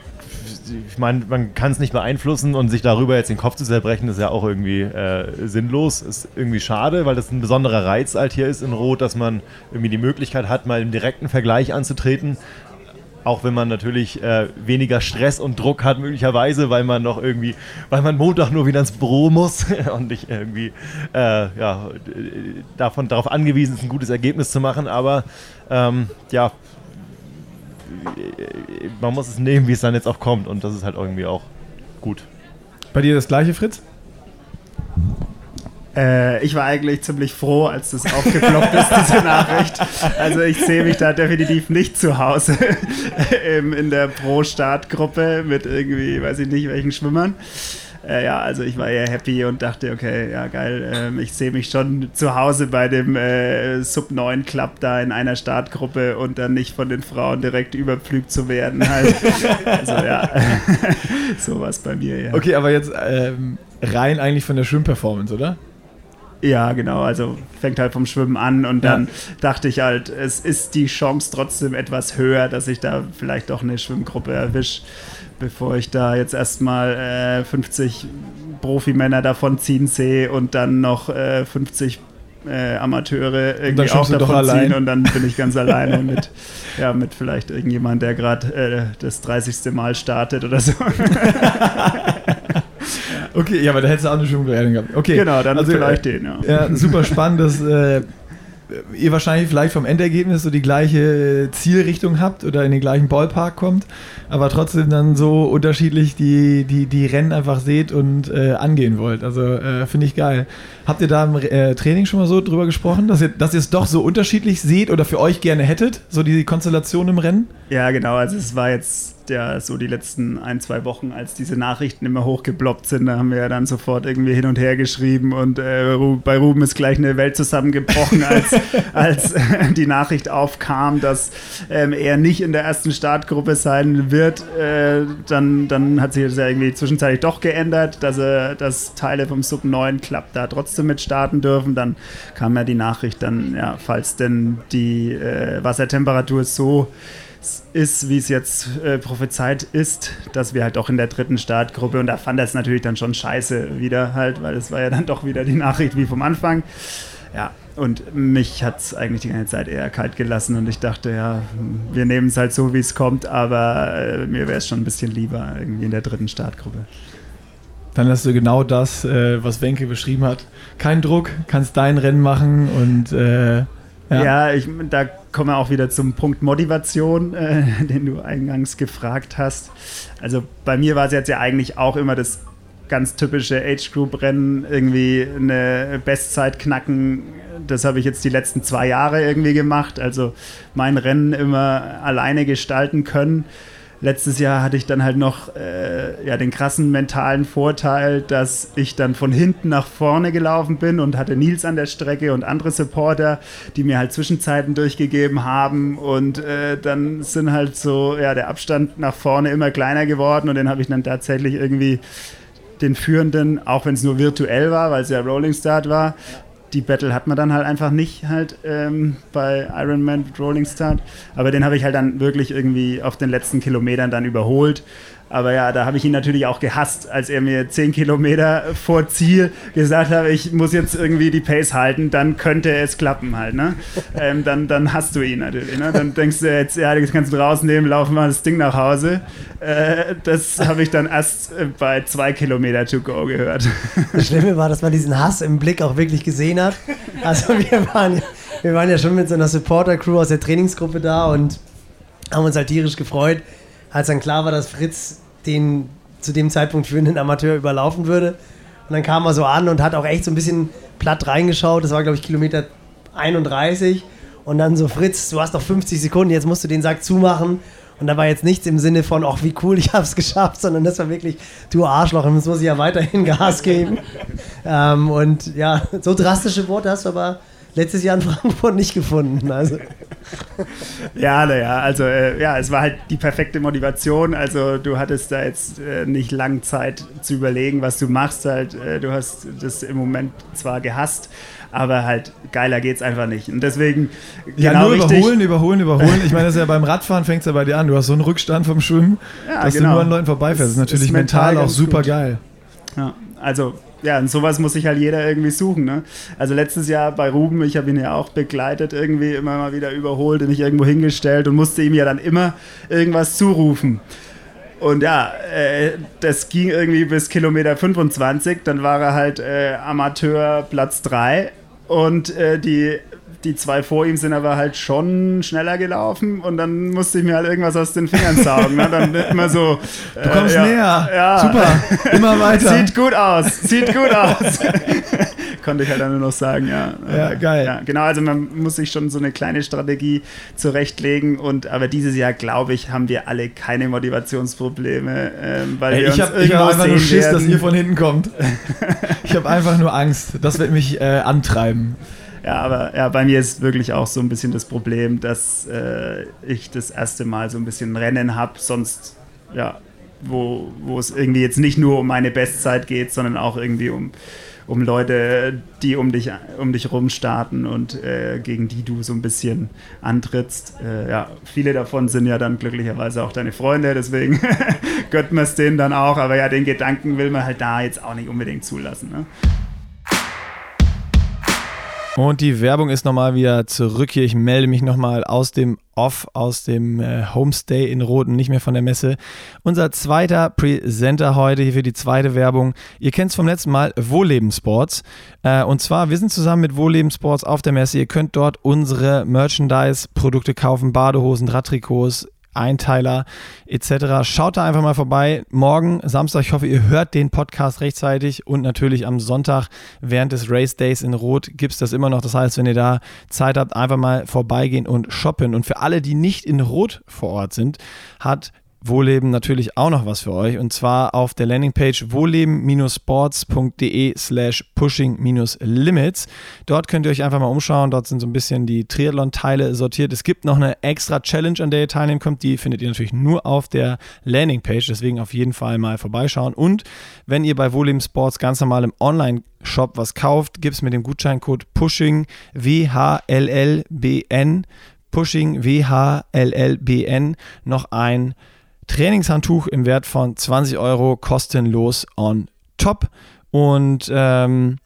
ich meine, man kann es nicht beeinflussen und sich darüber jetzt den Kopf zu zerbrechen, ist ja auch irgendwie äh, sinnlos. Ist irgendwie schade, weil das ein besonderer Reiz halt hier ist in Rot, dass man irgendwie die Möglichkeit hat, mal im direkten Vergleich anzutreten. Auch wenn man natürlich äh, weniger Stress und Druck hat, möglicherweise, weil man noch irgendwie, weil man Montag nur wieder ins Büro muss und nicht irgendwie äh, ja, davon, darauf angewiesen ist, ein gutes Ergebnis zu machen. Aber ähm, ja, man muss es nehmen, wie es dann jetzt auch kommt. Und das ist halt irgendwie auch gut. Bei dir das gleiche, Fritz? Äh, ich war eigentlich ziemlich froh, als das aufgeploppt ist, diese Nachricht. Also ich sehe mich da definitiv nicht zu Hause in der Pro-Start-Gruppe mit irgendwie, weiß ich nicht, welchen Schwimmern. Äh, ja, also ich war eher happy und dachte, okay, ja geil, ähm, ich sehe mich schon zu Hause bei dem äh, Sub 9 Club da in einer Startgruppe und dann nicht von den Frauen direkt überpflügt zu werden. Halt. also ja, sowas bei mir, ja. Okay, aber jetzt ähm, rein eigentlich von der Schwimmperformance, oder? Ja, genau. Also fängt halt vom Schwimmen an und dann ja. dachte ich halt, es ist die Chance trotzdem etwas höher, dass ich da vielleicht doch eine Schwimmgruppe erwische bevor ich da jetzt erstmal äh, 50 Profimänner davon ziehen sehe und dann noch äh, 50 äh, Amateure irgendwie auch davon ziehen und dann bin ich ganz alleine mit, ja, mit vielleicht irgendjemand, der gerade äh, das 30. Mal startet oder so. okay, ja, aber da hättest du auch eine Schwimmbewertung gehabt. Okay. Genau, dann also, vielleicht den, ja. ja super spannend, dass äh, ihr wahrscheinlich vielleicht vom Endergebnis so die gleiche Zielrichtung habt oder in den gleichen Ballpark kommt, aber trotzdem dann so unterschiedlich die, die, die Rennen einfach seht und äh, angehen wollt. Also äh, finde ich geil. Habt ihr da im äh, Training schon mal so drüber gesprochen, dass ihr, dass ihr es doch so unterschiedlich seht oder für euch gerne hättet, so die Konstellation im Rennen? Ja, genau. Also es war jetzt ja so die letzten ein, zwei Wochen, als diese Nachrichten immer hochgeploppt sind, da haben wir ja dann sofort irgendwie hin und her geschrieben und äh, bei Ruben ist gleich eine Welt zusammengebrochen, als, als äh, die Nachricht aufkam, dass ähm, er nicht in der ersten Startgruppe sein wird. Äh, dann, dann hat sich das ja irgendwie zwischenzeitlich doch geändert, dass, er, dass Teile vom Sub 9 Club da trotzdem mit starten dürfen. Dann kam ja die Nachricht dann, ja, falls denn die äh, Wassertemperatur so ist, wie es jetzt äh, prophezeit ist, dass wir halt auch in der dritten Startgruppe und da fand er es natürlich dann schon scheiße wieder halt, weil es war ja dann doch wieder die Nachricht wie vom Anfang. Ja, und mich hat es eigentlich die ganze Zeit eher kalt gelassen und ich dachte, ja, wir nehmen es halt so, wie es kommt, aber äh, mir wäre es schon ein bisschen lieber irgendwie in der dritten Startgruppe. Dann hast du genau das, äh, was Wenke beschrieben hat. Kein Druck, kannst dein Rennen machen und äh, ja, ja ich, da kommen wir auch wieder zum Punkt Motivation, äh, den du eingangs gefragt hast. Also bei mir war es jetzt ja eigentlich auch immer das ganz typische Age Group Rennen, irgendwie eine Bestzeit knacken. Das habe ich jetzt die letzten zwei Jahre irgendwie gemacht. Also mein Rennen immer alleine gestalten können letztes Jahr hatte ich dann halt noch äh, ja, den krassen mentalen Vorteil, dass ich dann von hinten nach vorne gelaufen bin und hatte Nils an der Strecke und andere Supporter, die mir halt Zwischenzeiten durchgegeben haben. Und äh, dann sind halt so, ja, der Abstand nach vorne immer kleiner geworden und den habe ich dann tatsächlich irgendwie den Führenden, auch wenn es nur virtuell war, weil es ja Rolling Start war, die Battle hat man dann halt einfach nicht halt ähm, bei Ironman Rolling Start. Aber den habe ich halt dann wirklich irgendwie auf den letzten Kilometern dann überholt. Aber ja, da habe ich ihn natürlich auch gehasst, als er mir 10 Kilometer vor Ziel gesagt hat, ich muss jetzt irgendwie die Pace halten, dann könnte es klappen halt. Ne? Ähm, dann, dann hast du ihn natürlich. Ne? Dann denkst du jetzt, ja, das kannst du rausnehmen, laufen wir das Ding nach Hause. Äh, das habe ich dann erst äh, bei 2 Kilometer to go gehört. Das Schlimme war, dass man diesen Hass im Blick auch wirklich gesehen hat. Also wir waren, wir waren ja schon mit so einer Supporter-Crew aus der Trainingsgruppe da und haben uns halt tierisch gefreut als dann klar war, dass Fritz den zu dem Zeitpunkt führenden Amateur überlaufen würde. Und dann kam er so an und hat auch echt so ein bisschen platt reingeschaut. Das war, glaube ich, Kilometer 31. Und dann so, Fritz, du hast noch 50 Sekunden, jetzt musst du den Sack zumachen. Und da war jetzt nichts im Sinne von, ach, wie cool, ich habe es geschafft, sondern das war wirklich, du Arschloch, und jetzt muss ich ja weiterhin Gas geben. ähm, und ja, so drastische Worte hast du aber letztes Jahr in Frankfurt nicht gefunden. Also. Ja, naja, also äh, ja, es war halt die perfekte Motivation. Also du hattest da jetzt äh, nicht lang Zeit zu überlegen, was du machst. Halt, äh, du hast das im Moment zwar gehasst, aber halt geiler geht's einfach nicht. Und deswegen ja, genau nur richtig. überholen, überholen, überholen. Ich meine, das ist ja beim Radfahren fängt es ja bei dir an. Du hast so einen Rückstand vom Schwimmen, ja, dass genau. du nur an Leuten vorbeifährst. Das ist natürlich ist mental, mental auch super gut. geil. Ja, also ja, und sowas muss sich halt jeder irgendwie suchen. Ne? Also letztes Jahr bei Ruben, ich habe ihn ja auch begleitet, irgendwie immer mal wieder überholt und mich irgendwo hingestellt und musste ihm ja dann immer irgendwas zurufen. Und ja, äh, das ging irgendwie bis Kilometer 25, dann war er halt äh, Amateur Platz 3 und äh, die die zwei vor ihm sind aber halt schon schneller gelaufen und dann musste ich mir halt irgendwas aus den Fingern saugen. Ne? Dann immer so. Du kommst äh, ja, näher. Ja. Super. Immer weiter. Sieht gut aus. Sieht gut aus. Konnte ich halt dann nur noch sagen, ja. Ja, geil. Ja, genau, also man muss sich schon so eine kleine Strategie zurechtlegen und aber dieses Jahr, glaube ich, haben wir alle keine Motivationsprobleme, ähm, weil Ey, wir ich habe hab einfach nur Schiss, werden. dass ihr von hinten kommt. ich habe einfach nur Angst. Das wird mich äh, antreiben. Ja, aber ja, bei mir ist wirklich auch so ein bisschen das Problem, dass äh, ich das erste Mal so ein bisschen Rennen habe, sonst, ja, wo, wo es irgendwie jetzt nicht nur um meine Bestzeit geht, sondern auch irgendwie um, um Leute, die um dich, um dich rum starten und äh, gegen die du so ein bisschen antrittst. Äh, ja, viele davon sind ja dann glücklicherweise auch deine Freunde, deswegen gönnt man es denen dann auch. Aber ja, den Gedanken will man halt da jetzt auch nicht unbedingt zulassen. Ne? Und die Werbung ist nochmal wieder zurück hier. Ich melde mich nochmal aus dem Off, aus dem äh, Homestay in Roten, nicht mehr von der Messe. Unser zweiter Presenter heute hier für die zweite Werbung. Ihr kennt es vom letzten Mal, Wohlleben Sports. Äh, und zwar, wir sind zusammen mit Wohlleben Sports auf der Messe. Ihr könnt dort unsere Merchandise-Produkte kaufen, Badehosen, Radtrikots, Einteiler etc. Schaut da einfach mal vorbei. Morgen, Samstag, ich hoffe, ihr hört den Podcast rechtzeitig und natürlich am Sonntag während des Race Days in Rot gibt es das immer noch. Das heißt, wenn ihr da Zeit habt, einfach mal vorbeigehen und shoppen. Und für alle, die nicht in Rot vor Ort sind, hat Wohlleben natürlich auch noch was für euch. Und zwar auf der Landingpage wohlleben-sports.de slash pushing-limits. Dort könnt ihr euch einfach mal umschauen, dort sind so ein bisschen die Triathlon-Teile sortiert. Es gibt noch eine extra Challenge, an der ihr teilnehmen könnt, die findet ihr natürlich nur auf der Landingpage, deswegen auf jeden Fall mal vorbeischauen. Und wenn ihr bei Wohlleben Sports ganz normal im Online Shop was kauft, gibt es mit dem Gutscheincode PUSHING WHLLBN Pushing WHLLBN noch ein Trainingshandtuch im Wert von 20 Euro kostenlos on top. Und ähm,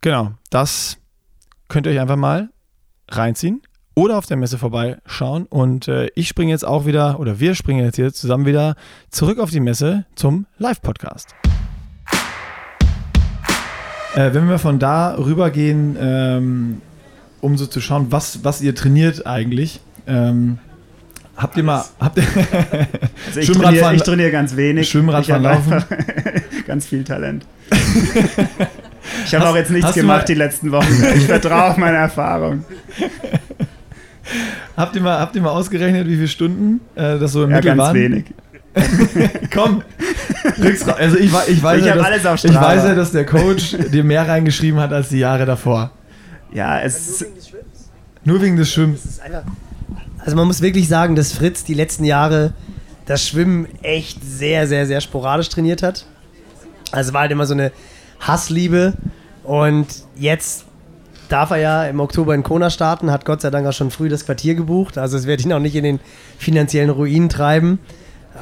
genau, das könnt ihr euch einfach mal reinziehen oder auf der Messe vorbeischauen. Und äh, ich springe jetzt auch wieder, oder wir springen jetzt hier zusammen wieder zurück auf die Messe zum Live-Podcast. Äh, wenn wir von da rübergehen, ähm, um so zu schauen, was, was ihr trainiert eigentlich. Ähm, Habt ihr mal. Habt ihr also ich, trainiere, ich trainiere ganz wenig. Schwimmradfahren laufen. ganz viel Talent. ich habe auch jetzt nichts gemacht die letzten Wochen. Ich vertraue auf meine Erfahrung. habt, ihr mal, habt ihr mal ausgerechnet, wie viele Stunden äh, das so im ja, Mittel ganz waren? wenig. Komm, also ich, ich, weiß ich, ja, dass, ich weiß ja, dass der Coach dir mehr reingeschrieben hat als die Jahre davor. Ja, es. Nur wegen des Schwimmens. Also man muss wirklich sagen, dass Fritz die letzten Jahre das Schwimmen echt sehr, sehr, sehr sporadisch trainiert hat. Also war halt immer so eine Hassliebe. Und jetzt darf er ja im Oktober in Kona starten, hat Gott sei Dank auch schon früh das Quartier gebucht. Also es wird ihn auch nicht in den finanziellen Ruinen treiben.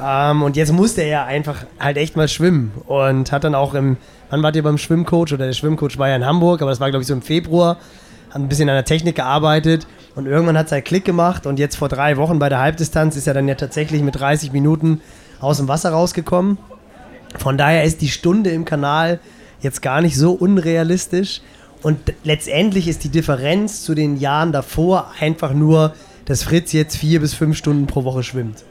Ähm, und jetzt musste er ja einfach halt echt mal schwimmen. Und hat dann auch im, wann wart ihr beim Schwimmcoach? Oder der Schwimmcoach war ja in Hamburg, aber das war glaube ich so im Februar. Hat ein bisschen an der Technik gearbeitet und irgendwann hat es halt Klick gemacht und jetzt vor drei Wochen bei der Halbdistanz ist er dann ja tatsächlich mit 30 Minuten aus dem Wasser rausgekommen. Von daher ist die Stunde im Kanal jetzt gar nicht so unrealistisch. Und letztendlich ist die Differenz zu den Jahren davor einfach nur, dass Fritz jetzt vier bis fünf Stunden pro Woche schwimmt.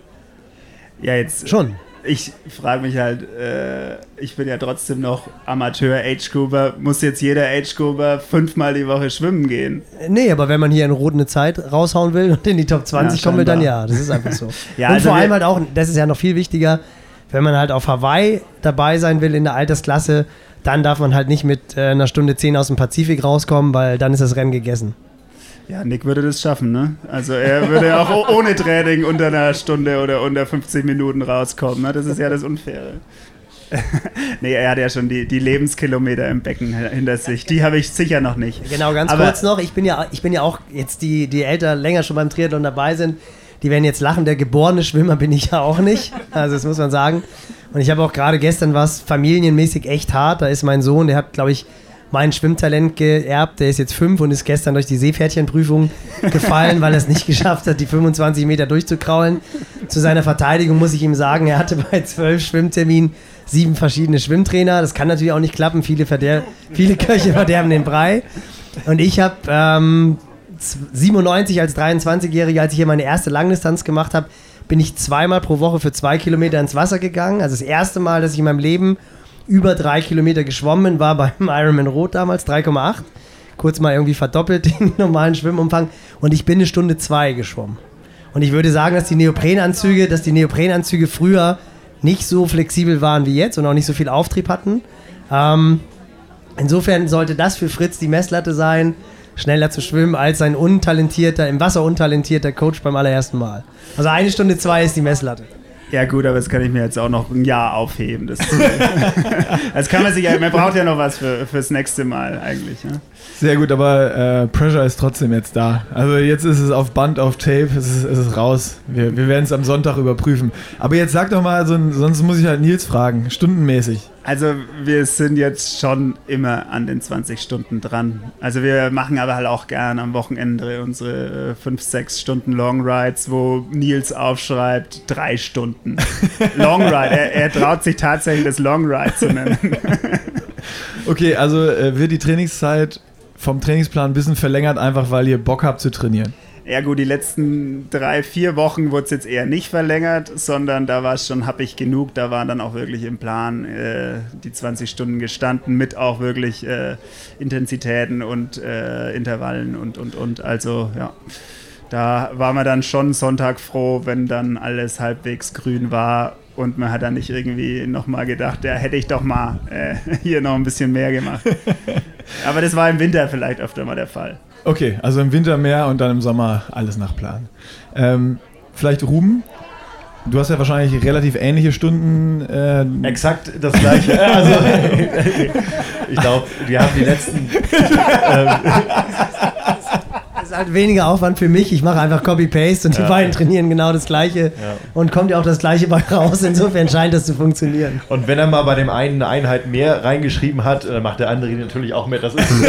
Ja, jetzt. Schon ich frage mich halt, äh, ich bin ja trotzdem noch Amateur Age-Grouper. Muss jetzt jeder Age-Grouper fünfmal die Woche schwimmen gehen? Nee, aber wenn man hier in Rot eine Zeit raushauen will und in die Top 20 ja, kommen will, dann ja. Das ist einfach so. ja, und also vor allem halt auch, das ist ja noch viel wichtiger, wenn man halt auf Hawaii dabei sein will in der Altersklasse, dann darf man halt nicht mit äh, einer Stunde 10 aus dem Pazifik rauskommen, weil dann ist das Rennen gegessen. Ja, Nick würde das schaffen, ne? Also er würde auch ohne Training unter einer Stunde oder unter 15 Minuten rauskommen. Ne? Das ist ja das Unfaire. nee, er hat ja schon die, die Lebenskilometer im Becken hinter sich. Die habe ich sicher noch nicht. Genau, ganz Aber kurz noch. Ich bin ja, ich bin ja auch jetzt die, die älter länger schon beim Triathlon dabei sind. Die werden jetzt lachen. Der geborene Schwimmer bin ich ja auch nicht. Also das muss man sagen. Und ich habe auch gerade gestern was familienmäßig echt hart. Da ist mein Sohn, der hat, glaube ich, mein Schwimmtalent geerbt. Der ist jetzt fünf und ist gestern durch die Seepferdchenprüfung gefallen, weil er es nicht geschafft hat, die 25 Meter durchzukraulen. Zu seiner Verteidigung muss ich ihm sagen, er hatte bei zwölf Schwimmterminen sieben verschiedene Schwimmtrainer. Das kann natürlich auch nicht klappen. Viele, viele Köche verderben den Brei. Und ich habe ähm, 97 als 23-Jähriger, als ich hier meine erste Langdistanz gemacht habe, bin ich zweimal pro Woche für zwei Kilometer ins Wasser gegangen. Also das erste Mal, dass ich in meinem Leben über drei Kilometer geschwommen, war beim Ironman Rot damals 3,8. Kurz mal irgendwie verdoppelt den normalen Schwimmumfang und ich bin eine Stunde zwei geschwommen. Und ich würde sagen, dass die Neoprenanzüge, dass die Neoprenanzüge früher nicht so flexibel waren wie jetzt und auch nicht so viel Auftrieb hatten. Ähm, insofern sollte das für Fritz die Messlatte sein, schneller zu schwimmen als ein untalentierter, im Wasser untalentierter Coach beim allerersten Mal. Also eine Stunde zwei ist die Messlatte. Ja gut, aber das kann ich mir jetzt auch noch ein Jahr aufheben. Das, das kann man sich ja, man braucht ja noch was für, fürs nächste Mal eigentlich. Ja? Sehr gut, aber äh, Pressure ist trotzdem jetzt da. Also jetzt ist es auf Band, auf Tape, es ist, es ist raus. Wir, wir werden es am Sonntag überprüfen. Aber jetzt sag doch mal, so, sonst muss ich halt Nils fragen, stundenmäßig. Also wir sind jetzt schon immer an den 20 Stunden dran. Also wir machen aber halt auch gern am Wochenende unsere 5, 6 Stunden Long Rides, wo Nils aufschreibt, drei Stunden. Long Ride, er, er traut sich tatsächlich das Long Ride zu nennen. okay, also äh, wird die Trainingszeit vom Trainingsplan ein bisschen verlängert, einfach weil ihr Bock habt zu trainieren. Gut, die letzten drei, vier Wochen wurde es jetzt eher nicht verlängert, sondern da war es schon, ich genug, da waren dann auch wirklich im Plan äh, die 20 Stunden gestanden mit auch wirklich äh, Intensitäten und äh, Intervallen und, und, und. Also ja, da war man dann schon Sonntag froh, wenn dann alles halbwegs grün war und man hat dann nicht irgendwie nochmal gedacht, ja, hätte ich doch mal äh, hier noch ein bisschen mehr gemacht. Aber das war im Winter vielleicht öfter mal der Fall. Okay, also im Winter mehr und dann im Sommer alles nach Plan. Ähm, vielleicht Ruben, Du hast ja wahrscheinlich relativ ähnliche Stunden. Äh Exakt das gleiche. also, ich glaube, wir haben die letzten. Ähm, ist halt weniger Aufwand für mich. Ich mache einfach Copy-Paste und die ja. beiden trainieren genau das Gleiche ja. und kommt ja auch das Gleiche bei raus. Insofern scheint das zu funktionieren. Und wenn er mal bei dem einen eine Einheit mehr reingeschrieben hat, dann macht der andere natürlich auch mehr. Das ist so.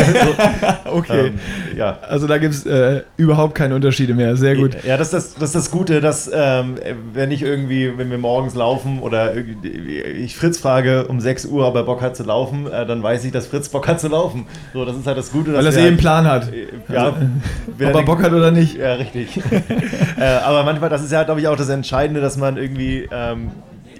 okay. Ähm, ja. Also da gibt es äh, überhaupt keine Unterschiede mehr. Sehr gut. Ja, das ist das, das, ist das Gute, dass ähm, wenn ich irgendwie, wenn wir morgens laufen oder ich Fritz frage um 6 Uhr, ob er Bock hat zu laufen, äh, dann weiß ich, dass Fritz Bock hat zu laufen. So, das ist halt das Gute. Weil er eh einen Plan hat. Ja, also, ob er Bock hat oder nicht. Ja, richtig. äh, aber manchmal, das ist ja, glaube ich, auch das Entscheidende, dass man irgendwie ähm,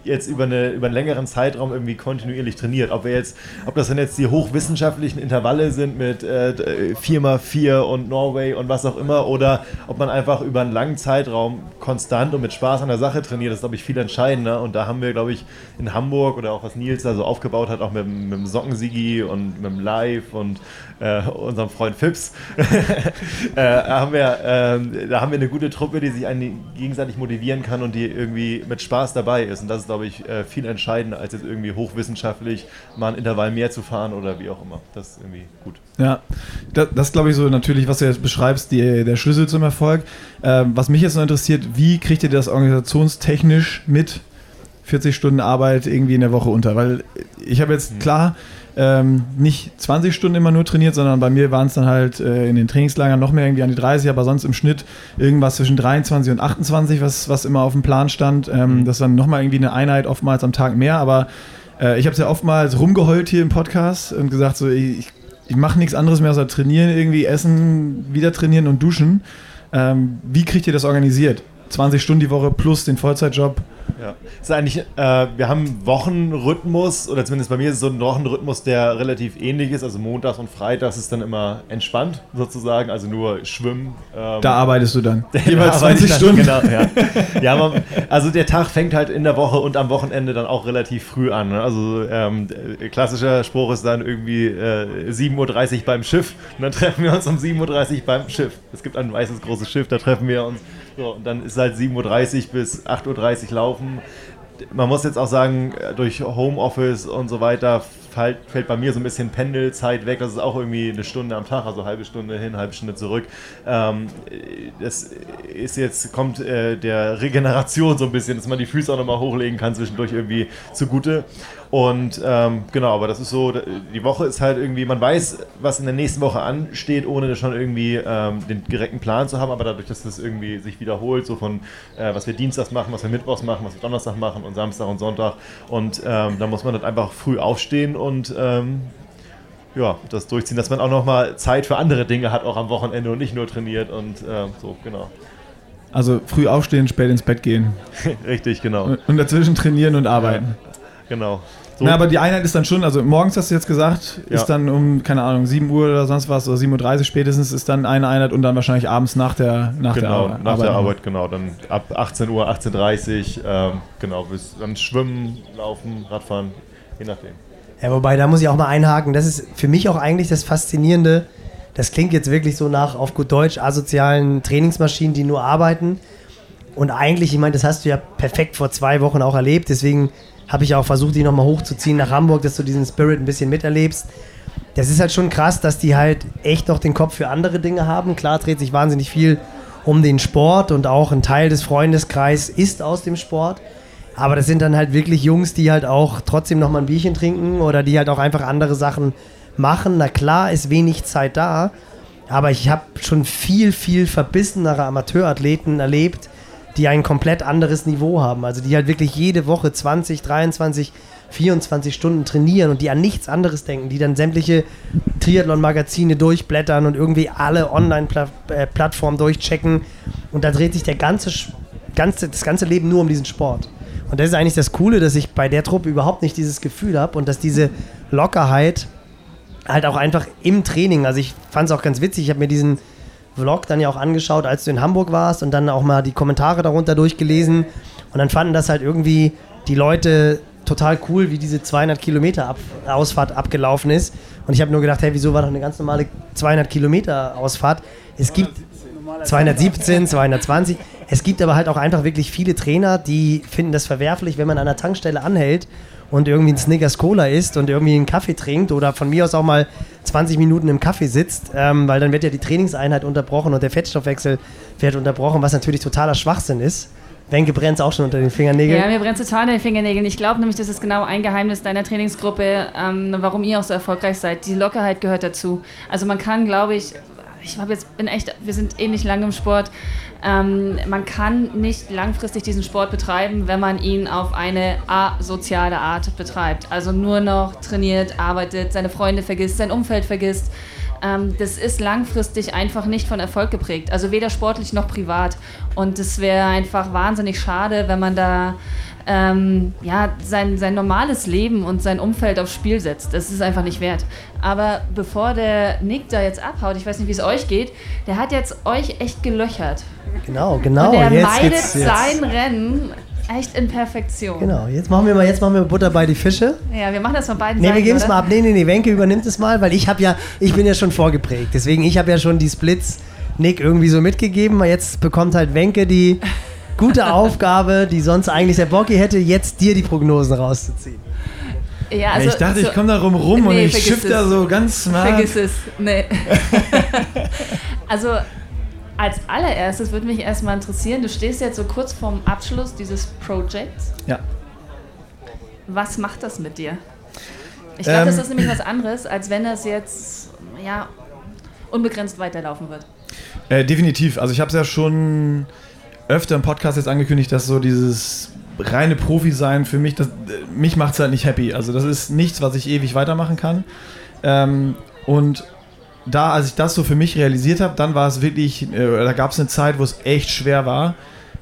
jetzt über, eine, über einen längeren Zeitraum irgendwie kontinuierlich trainiert. Ob wir jetzt, ob das dann jetzt die hochwissenschaftlichen Intervalle sind mit äh, 4x4 und Norway und was auch immer, oder ob man einfach über einen langen Zeitraum konstant und mit Spaß an der Sache trainiert, das ist, glaube ich, viel entscheidender. Und da haben wir, glaube ich, in Hamburg oder auch was Nils da so aufgebaut hat, auch mit, mit dem Sockensigi und mit dem Live und äh, unserem Freund Phipps, äh, haben wir, äh, da haben wir eine gute Truppe, die sich gegenseitig motivieren kann und die irgendwie mit Spaß dabei ist. Und das ist, glaube ich, äh, viel entscheidender, als jetzt irgendwie hochwissenschaftlich mal ein Intervall mehr zu fahren oder wie auch immer. Das ist irgendwie gut. Ja, das, das glaube ich so natürlich, was du jetzt beschreibst, die, der Schlüssel zum Erfolg. Ähm, was mich jetzt noch interessiert, wie kriegt ihr das organisationstechnisch mit 40 Stunden Arbeit irgendwie in der Woche unter? Weil ich habe jetzt, hm. klar, ähm, nicht 20 Stunden immer nur trainiert, sondern bei mir waren es dann halt äh, in den Trainingslagern noch mehr irgendwie an die 30, aber sonst im Schnitt irgendwas zwischen 23 und 28, was, was immer auf dem Plan stand. Ähm, mhm. Das ist dann nochmal irgendwie eine Einheit, oftmals am Tag mehr, aber äh, ich habe es ja oftmals rumgeheult hier im Podcast und gesagt, so ich, ich mache nichts anderes mehr, außer trainieren, irgendwie essen, wieder trainieren und duschen. Ähm, wie kriegt ihr das organisiert? 20 Stunden die Woche plus den Vollzeitjob? Ja. ist eigentlich, äh, wir haben einen Wochenrhythmus, oder zumindest bei mir ist es so ein Wochenrhythmus, der relativ ähnlich ist. Also montags und freitags ist dann immer entspannt sozusagen, also nur Schwimmen. Ähm, da arbeitest du dann. Jeweils 20 Stunden. Genau, ja. ja man, also der Tag fängt halt in der Woche und am Wochenende dann auch relativ früh an. Ne? Also ähm, klassischer Spruch ist dann irgendwie äh, 7.30 Uhr beim Schiff und dann treffen wir uns um 7.30 Uhr beim Schiff. Es gibt ein weißes großes Schiff, da treffen wir uns. So, und dann ist halt 7.30 Uhr bis 8.30 Uhr laufen man muss jetzt auch sagen, durch Homeoffice und so weiter fällt, fällt bei mir so ein bisschen Pendelzeit weg. Das ist auch irgendwie eine Stunde am Tag, also halbe Stunde hin, halbe Stunde zurück. Ähm, das ist jetzt, kommt äh, der Regeneration so ein bisschen, dass man die Füße auch nochmal hochlegen kann, zwischendurch irgendwie zugute. Und ähm, genau, aber das ist so, die Woche ist halt irgendwie, man weiß, was in der nächsten Woche ansteht, ohne schon irgendwie ähm, den direkten Plan zu haben, aber dadurch, dass das irgendwie sich wiederholt, so von äh, was wir Dienstags machen, was wir Mittwochs machen, was wir Donnerstag machen und Samstag und Sonntag. Und ähm, da muss man dann einfach früh aufstehen und ähm, ja, das durchziehen, dass man auch nochmal Zeit für andere Dinge hat, auch am Wochenende und nicht nur trainiert und äh, so, genau. Also früh aufstehen, spät ins Bett gehen. Richtig, genau. Und dazwischen trainieren und arbeiten. Ja. Genau. So. Na, aber die Einheit ist dann schon, also morgens hast du jetzt gesagt, ja. ist dann um, keine Ahnung, 7 Uhr oder sonst was, oder 7.30 Uhr spätestens ist dann eine Einheit und dann wahrscheinlich abends nach der, nach genau, der Arbeit. Nach der Arbeit, genau. Dann ab 18 Uhr, 18.30 Uhr, ähm, genau, bis dann schwimmen, laufen, Radfahren, je nachdem. Ja, wobei, da muss ich auch mal einhaken, das ist für mich auch eigentlich das Faszinierende, das klingt jetzt wirklich so nach, auf gut Deutsch, asozialen Trainingsmaschinen, die nur arbeiten. Und eigentlich, ich meine, das hast du ja perfekt vor zwei Wochen auch erlebt, deswegen habe ich auch versucht, die nochmal hochzuziehen nach Hamburg, dass du diesen Spirit ein bisschen miterlebst. Das ist halt schon krass, dass die halt echt noch den Kopf für andere Dinge haben. Klar dreht sich wahnsinnig viel um den Sport und auch ein Teil des Freundeskreises ist aus dem Sport. Aber das sind dann halt wirklich Jungs, die halt auch trotzdem nochmal ein Bierchen trinken oder die halt auch einfach andere Sachen machen. Na klar, ist wenig Zeit da. Aber ich habe schon viel, viel verbissenere Amateurathleten erlebt, die ein komplett anderes Niveau haben. Also die halt wirklich jede Woche 20, 23, 24 Stunden trainieren und die an nichts anderes denken, die dann sämtliche Triathlon-Magazine durchblättern und irgendwie alle Online-Plattformen durchchecken. Und da dreht sich der ganze, ganze, das ganze Leben nur um diesen Sport. Und das ist eigentlich das Coole, dass ich bei der Truppe überhaupt nicht dieses Gefühl habe und dass diese Lockerheit halt auch einfach im Training, also ich fand es auch ganz witzig, ich habe mir diesen Vlog dann ja auch angeschaut, als du in Hamburg warst und dann auch mal die Kommentare darunter durchgelesen und dann fanden das halt irgendwie die Leute total cool, wie diese 200 Kilometer Ab Ausfahrt abgelaufen ist und ich habe nur gedacht, hey, wieso war doch eine ganz normale 200 Kilometer Ausfahrt? Es gibt 217, 220. Es gibt aber halt auch einfach wirklich viele Trainer, die finden das verwerflich, wenn man an der Tankstelle anhält und irgendwie ein Snickers Cola isst und irgendwie einen Kaffee trinkt oder von mir aus auch mal 20 Minuten im Kaffee sitzt, ähm, weil dann wird ja die Trainingseinheit unterbrochen und der Fettstoffwechsel wird unterbrochen, was natürlich totaler Schwachsinn ist. Wenke brennt es auch schon unter den Fingernägeln. Ja, mir brennt total unter den Fingernägeln. Ich glaube nämlich, das ist genau ein Geheimnis deiner Trainingsgruppe, ähm, warum ihr auch so erfolgreich seid. Die Lockerheit gehört dazu. Also man kann, glaube ich, ich habe jetzt bin echt, wir sind ähnlich lange im Sport. Ähm, man kann nicht langfristig diesen Sport betreiben, wenn man ihn auf eine asoziale Art betreibt. Also nur noch trainiert, arbeitet, seine Freunde vergisst, sein Umfeld vergisst. Ähm, das ist langfristig einfach nicht von Erfolg geprägt. Also weder sportlich noch privat. Und es wäre einfach wahnsinnig schade, wenn man da ähm, ja, sein, sein normales Leben und sein Umfeld aufs Spiel setzt. Das ist einfach nicht wert. Aber bevor der Nick da jetzt abhaut, ich weiß nicht, wie es euch geht, der hat jetzt euch echt gelöchert. Genau, genau. Und er jetzt, meidet jetzt, jetzt. sein Rennen echt in Perfektion. Genau, jetzt machen wir mal, jetzt machen wir Butter bei die Fische. Ja, wir machen das von beiden Nee, Seiten. wir geben es mal ab. Nee, nee, nee, Wenke übernimmt es mal, weil ich habe ja, ich bin ja schon vorgeprägt. Deswegen, ich habe ja schon die Splits Nick irgendwie so mitgegeben. Jetzt bekommt halt Wenke die gute Aufgabe, die sonst eigentlich der Bocky hätte, jetzt dir die Prognosen rauszuziehen. Ja, also, ich dachte, so- ich komme da rum rum und Nee, ich vergiss schiff da so ganz smart. Vergiss es. Nee. also als allererstes würde mich erstmal interessieren, du stehst jetzt so kurz vorm Abschluss dieses Projects. Ja. Was macht das mit dir? Ich glaube, Ähm. das ist nämlich was anderes, als wenn das jetzt ja, unbegrenzt weiterlaufen wird. Äh, definitiv. Also ich habe es ja schon öfter im Podcast jetzt angekündigt, dass so dieses reine Profi-Sein für mich, das, mich macht es halt nicht happy. Also das ist nichts, was ich ewig weitermachen kann. Ähm, und da, als ich das so für mich realisiert habe, dann war es wirklich, äh, da gab es eine Zeit, wo es echt schwer war,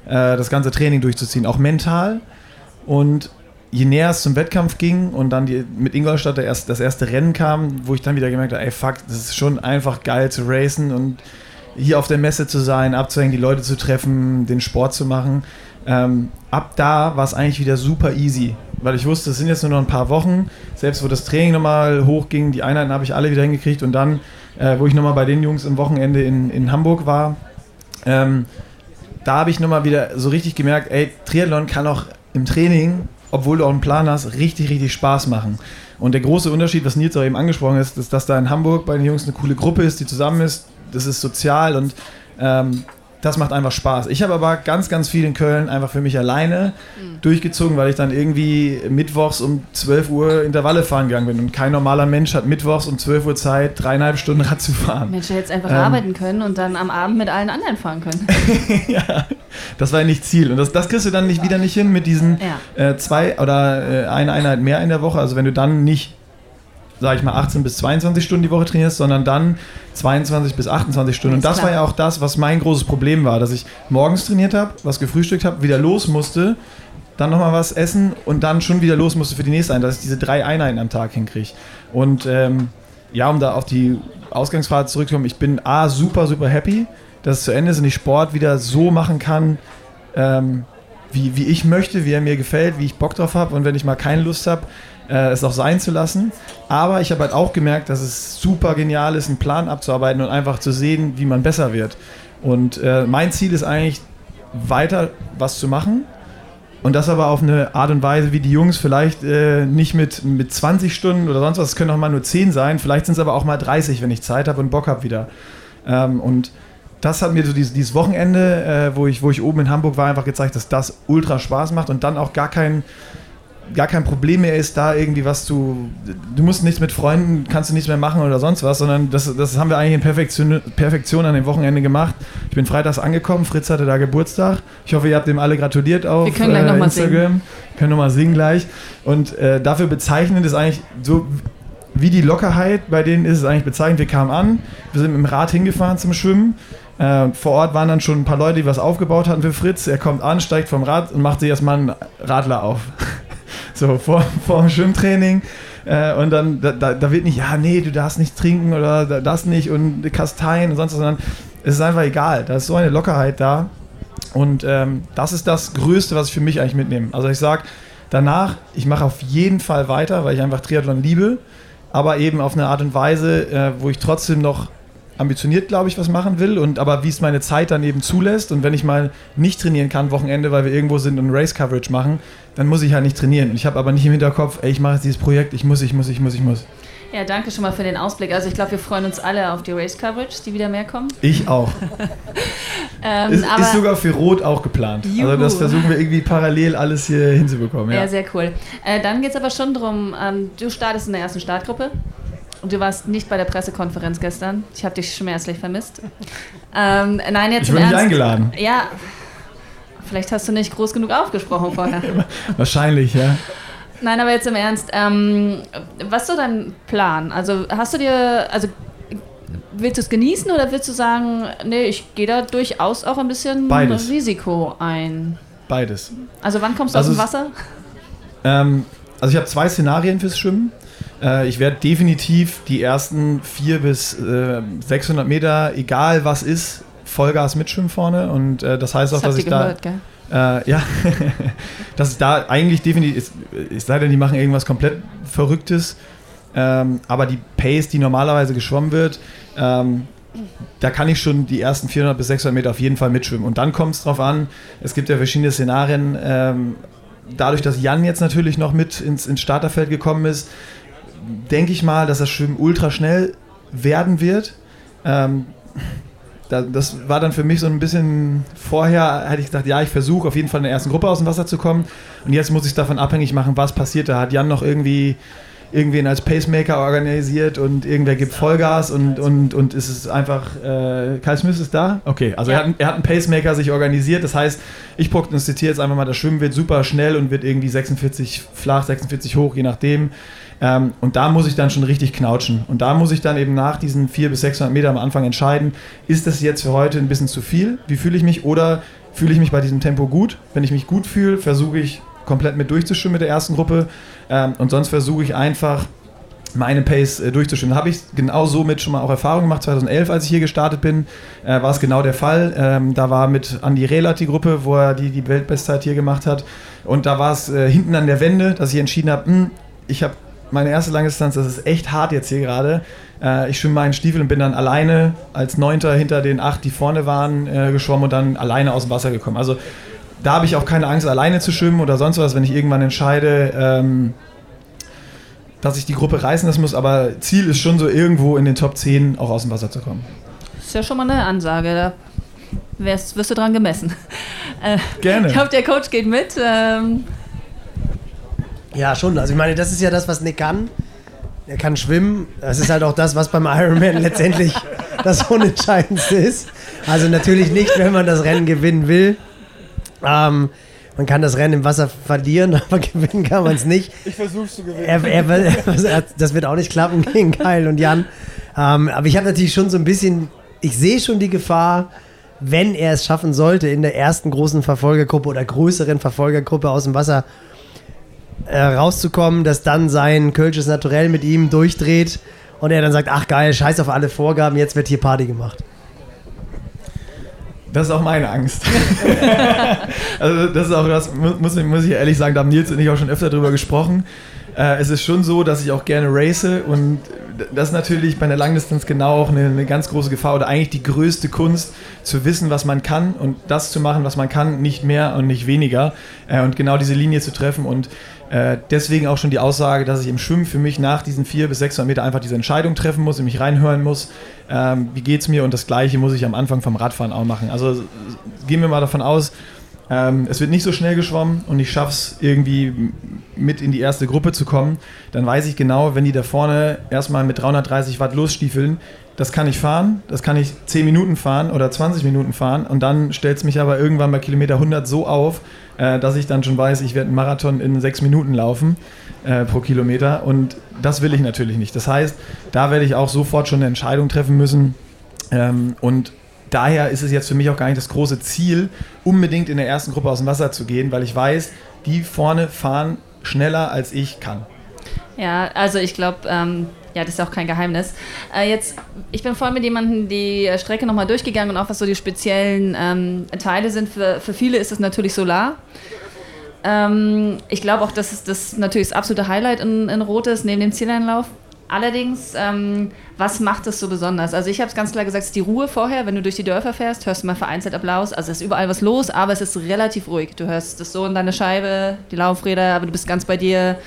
äh, das ganze Training durchzuziehen, auch mental. Und je näher es zum Wettkampf ging und dann die, mit Ingolstadt erst, das erste Rennen kam, wo ich dann wieder gemerkt habe, ey fuck, das ist schon einfach geil zu racen und hier auf der Messe zu sein, abzuhängen, die Leute zu treffen, den Sport zu machen. Ähm, ab da war es eigentlich wieder super easy, weil ich wusste, es sind jetzt nur noch ein paar Wochen. Selbst wo das Training nochmal hochging, die Einheiten habe ich alle wieder hingekriegt und dann, äh, wo ich nochmal bei den Jungs im Wochenende in, in Hamburg war, ähm, da habe ich nochmal wieder so richtig gemerkt, ey, Triathlon kann auch im Training, obwohl du auch einen Plan hast, richtig, richtig Spaß machen. Und der große Unterschied, was Nils auch eben angesprochen ist, ist, dass da in Hamburg bei den Jungs eine coole Gruppe ist, die zusammen ist. Das ist sozial und ähm, das macht einfach Spaß. Ich habe aber ganz, ganz viel in Köln einfach für mich alleine durchgezogen, weil ich dann irgendwie mittwochs um 12 Uhr Intervalle fahren gegangen bin. Und kein normaler Mensch hat mittwochs um 12 Uhr Zeit, dreieinhalb Stunden Rad zu fahren. Mensch, hätte jetzt einfach Ähm. arbeiten können und dann am Abend mit allen anderen fahren können. ja, das war ja nicht Ziel. Und das, das kriegst du dann nicht, wieder nicht hin mit diesen Ja. äh, zwei oder äh, eine Einheit mehr in der Woche. Also wenn du dann nicht, sag ich mal, 18 bis 22 Stunden die Woche trainierst, sondern dann 22 bis 28 Stunden. Und das klar. war ja auch das, was mein großes Problem war, dass ich morgens trainiert habe, was gefrühstückt habe, wieder los musste, dann nochmal was essen und dann schon wieder los musste für die nächste Einheit, dass ich diese drei Einheiten am Tag hinkriege. Und ähm, ja, um da auf die Ausgangsfrage zurückzukommen, ich bin A, super, super happy, dass es zu Ende ist und ich Sport wieder so machen kann, ähm, wie, wie ich möchte, wie er mir gefällt, wie ich Bock drauf habe und wenn ich mal keine Lust habe, äh, es auch sein zu lassen. Aber ich habe halt auch gemerkt, dass es super genial ist, einen Plan abzuarbeiten und einfach zu sehen, wie man besser wird. Und äh, mein Ziel ist eigentlich, weiter was zu machen. Und das aber auf eine Art und Weise, wie die Jungs vielleicht äh, nicht mit, mit 20 Stunden oder sonst was, es können auch mal nur 10 sein, vielleicht sind es aber auch mal 30, wenn ich Zeit habe und Bock habe wieder. Ähm, und das hat mir so dieses, dieses Wochenende, äh, wo, ich, wo ich oben in Hamburg war, einfach gezeigt, dass das ultra Spaß macht und dann auch gar kein, gar kein Problem mehr ist, da irgendwie was zu. Du musst nichts mit Freunden, kannst du nichts mehr machen oder sonst was, sondern das, das haben wir eigentlich in Perfektion, Perfektion an dem Wochenende gemacht. Ich bin freitags angekommen, Fritz hatte da Geburtstag. Ich hoffe, ihr habt dem alle gratuliert auf wir können gleich äh, noch mal Instagram. singen. Können nochmal singen gleich. Und äh, dafür bezeichnend ist eigentlich so. Wie die Lockerheit bei denen ist es eigentlich bezeichnend. Wir kamen an, wir sind mit dem Rad hingefahren zum Schwimmen. Äh, vor Ort waren dann schon ein paar Leute, die was aufgebaut hatten für Fritz. Er kommt an, steigt vom Rad und macht sich erstmal einen Radler auf. So vor, vor dem Schwimmtraining. Äh, und dann, da, da wird nicht, ja, nee, du darfst nicht trinken oder da- das nicht und Kasteien und sonst was, sondern es ist einfach egal. Da ist so eine Lockerheit da. Und ähm, das ist das Größte, was ich für mich eigentlich mitnehme. Also ich sage danach, ich mache auf jeden Fall weiter, weil ich einfach Triathlon liebe, aber eben auf eine Art und Weise, äh, wo ich trotzdem noch ambitioniert, glaube ich, was machen will und aber wie es meine Zeit dann eben zulässt und wenn ich mal nicht trainieren kann Wochenende, weil wir irgendwo sind und Race Coverage machen, dann muss ich halt nicht trainieren. Ich habe aber nicht im Hinterkopf, ey, ich mache jetzt dieses Projekt, ich muss, ich muss, ich muss, ich muss. Ja, danke schon mal für den Ausblick. Also ich glaube, wir freuen uns alle auf die Race-Coverage, die wieder mehr kommen. Ich auch. Ähm, Ist, ist sogar für Rot auch geplant. Also das Juhu. versuchen wir irgendwie parallel alles hier hinzubekommen. ja. Ja. sehr cool. Äh, dann geht es aber schon darum, ähm, du startest in der ersten Startgruppe. Und du warst nicht bei der Pressekonferenz gestern. Ich habe dich schmerzlich vermisst. Ähm, nein, jetzt Ich wurde nicht Ernst. eingeladen. Ja, vielleicht hast du nicht groß genug aufgesprochen vorher. Wahrscheinlich, ja. Nein, aber jetzt im Ernst. Ähm, was ist so dein Plan? Also hast du dir, also willst du es genießen oder willst du sagen, nee, ich gehe da durchaus auch ein bisschen Beides. Risiko ein? Beides. Also wann kommst du Also aus dem Wasser? Ähm, also ich habe zwei Szenarien fürs Schwimmen. Äh, ich werde definitiv die ersten 400 bis äh, 600 Meter, egal was ist, Vollgas mitschwimmen vorne. Und äh, das heißt auch, Das dass habt ich da... gehört, gell? Äh, ja, dass ich da eigentlich definitiv, es, es sei denn, die machen irgendwas komplett Verrücktes, ähm, aber die Pace, die normalerweise geschwommen wird, ähm, da kann ich schon die ersten 400 bis 600 Meter auf jeden Fall mitschwimmen. Und dann kommt es drauf an, es gibt ja verschiedene Szenarien. Ähm, dadurch, dass Jan jetzt natürlich noch mit ins, ins Starterfeld gekommen ist, denke ich mal, dass das Schwimmen ultra schnell werden wird. Ähm, da, das war dann für mich so ein bisschen vorher, hätte ich gesagt, ja, ich versuche auf jeden Fall in der ersten Gruppe aus dem Wasser zu kommen. Und jetzt muss ich es davon abhängig machen, was passiert. Da hat Jan noch irgendwie irgendwen als Pacemaker organisiert und irgendwer gibt Vollgas und, und, und es ist einfach, äh, Kai Smith ist da? Okay, also Ja. er, hat, er hat einen Pacemaker sich organisiert. Das heißt, ich prognostiziere jetzt einfach mal, das Schwimmen wird super schnell und wird irgendwie 46 flach, 46 hoch, je nachdem. Ähm, und da muss ich dann schon richtig knautschen. Und da muss ich dann eben nach diesen 400 bis 600 Meter am Anfang entscheiden, ist das jetzt für heute ein bisschen zu viel? Wie fühle ich mich? Oder fühle ich mich bei diesem Tempo gut? Wenn ich mich gut fühle, versuche ich komplett mit durchzuschwimmen mit der ersten Gruppe. Ähm, und sonst versuche ich einfach meine Pace äh, durchzuschwimmen. Habe ich genau somit schon mal auch Erfahrung gemacht. 2011, als ich hier gestartet bin, äh, war es genau der Fall. Ähm, da war mit Andy Rehlert die Gruppe, wo er die, die Weltbestzeit hier gemacht hat. Und da war es äh, hinten an der Wende, dass ich entschieden habe, hm, ich habe meine erste Langdistanz, das ist echt hart jetzt hier gerade. Äh, ich schwimme meinen Stiefel und bin dann alleine als Neunter hinter den acht, die vorne waren, äh, geschwommen und dann alleine aus dem Wasser gekommen. Also da habe ich auch keine Angst, alleine zu schwimmen oder sonst was, wenn ich irgendwann entscheide, ähm, dass ich die Gruppe reißen lassen muss. Aber Ziel ist schon so irgendwo in den Top 10 auch aus dem Wasser zu kommen. ist ja schon mal eine Ansage. Da wirst du dran gemessen. Äh, Gerne. ich hoffe, der Coach geht mit. Ähm, Ja, schon. Also ich meine, das ist ja das, was Nick kann. Er kann schwimmen. Das ist halt auch das, was beim Ironman letztendlich das Unentscheidendste ist. Also natürlich nicht, wenn man das Rennen gewinnen will. Ähm, man kann das Rennen im Wasser verlieren, aber gewinnen kann man es nicht. Ich versuch's zu gewinnen. Er, er, er, das wird auch nicht klappen gegen Kyle und Jan. Ähm, aber ich habe natürlich schon so ein bisschen, ich sehe schon die Gefahr, wenn er es schaffen sollte, in der ersten großen Verfolgergruppe oder größeren Verfolgergruppe aus dem Wasser äh, rauszukommen, dass dann sein Kölsches Naturell mit ihm durchdreht und er dann sagt, ach geil, scheiß auf alle Vorgaben, jetzt wird hier Party gemacht. Das ist auch meine Angst. also das ist auch das, mu- muss, ich- muss ich ehrlich sagen, da haben Nils und ich auch schon öfter drüber gesprochen. Äh, es ist schon so, dass ich auch gerne race und das ist natürlich bei einer Langdistanz genau auch eine, eine, ganz große Gefahr oder eigentlich die größte Kunst, zu wissen, was man kann und das zu machen, was man kann, nicht mehr und nicht weniger äh, und genau diese Linie zu treffen und äh, deswegen auch schon die Aussage, dass ich im Schwimmen für mich nach diesen 400 bis 600 Meter einfach diese Entscheidung treffen muss, in mich reinhören muss, ähm, wie geht es mir? Und das Gleiche muss ich am Anfang vom Radfahren auch machen. Also gehen wir mal davon aus, ähm, es wird nicht so schnell geschwommen und ich schaffe es irgendwie mit in die erste Gruppe zu kommen, dann weiß ich genau, wenn die da vorne erstmal mit 330 Watt losstiefeln, das kann ich fahren, das kann ich 10 Minuten fahren oder 20 Minuten fahren und dann stellt es mich aber irgendwann bei Kilometer 100 so auf, äh, dass ich dann schon weiß, ich werde einen Marathon in 6 Minuten laufen äh, pro Kilometer und das will ich natürlich nicht. Das heißt, da werde ich auch sofort schon eine Entscheidung treffen müssen ähm, und daher ist es jetzt für mich auch gar nicht das große Ziel, unbedingt in der ersten Gruppe aus dem Wasser zu gehen, weil ich weiß, die vorne fahren schneller als ich kann. Ja, also ich glaube, ähm, ja, das ist auch kein Geheimnis. Äh, jetzt, ich bin voll mit jemandem die Strecke nochmal durchgegangen und auch was so die speziellen ähm, Teile sind. Für, für viele ist es natürlich Solar. Ähm, ich glaube auch, dass das natürlich das absolute Highlight in, in Rot ist, neben dem Zieleinlauf. Allerdings, ähm, was macht es so besonders? Also ich habe es ganz klar gesagt, es ist die Ruhe vorher. Wenn du durch die Dörfer fährst, hörst du mal vereinzelt Applaus. Also es ist überall was los, aber es ist relativ ruhig. Du hörst das so in deine Scheibe, die Laufräder, aber du bist ganz bei dir,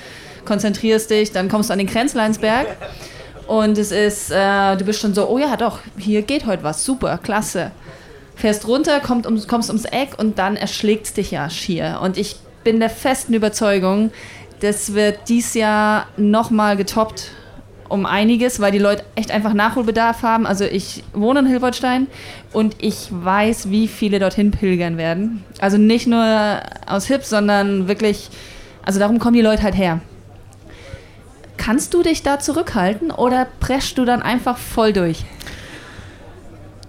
konzentrierst dich, dann kommst du an den Grenzleinsberg und es ist, äh, du bist schon so, oh ja, doch, hier geht heute was, super, klasse. Fährst runter, kommt um, kommst ums Eck und dann erschlägt dich ja schier. Und ich bin der festen Überzeugung, das wird dies Jahr nochmal getoppt um einiges, weil die Leute echt einfach Nachholbedarf haben. Also ich wohne in Hilbertstein und ich weiß, wie viele dorthin pilgern werden. Also nicht nur aus Hip, sondern wirklich, also darum kommen die Leute halt her. Kannst du dich da zurückhalten oder preschst du dann einfach voll durch?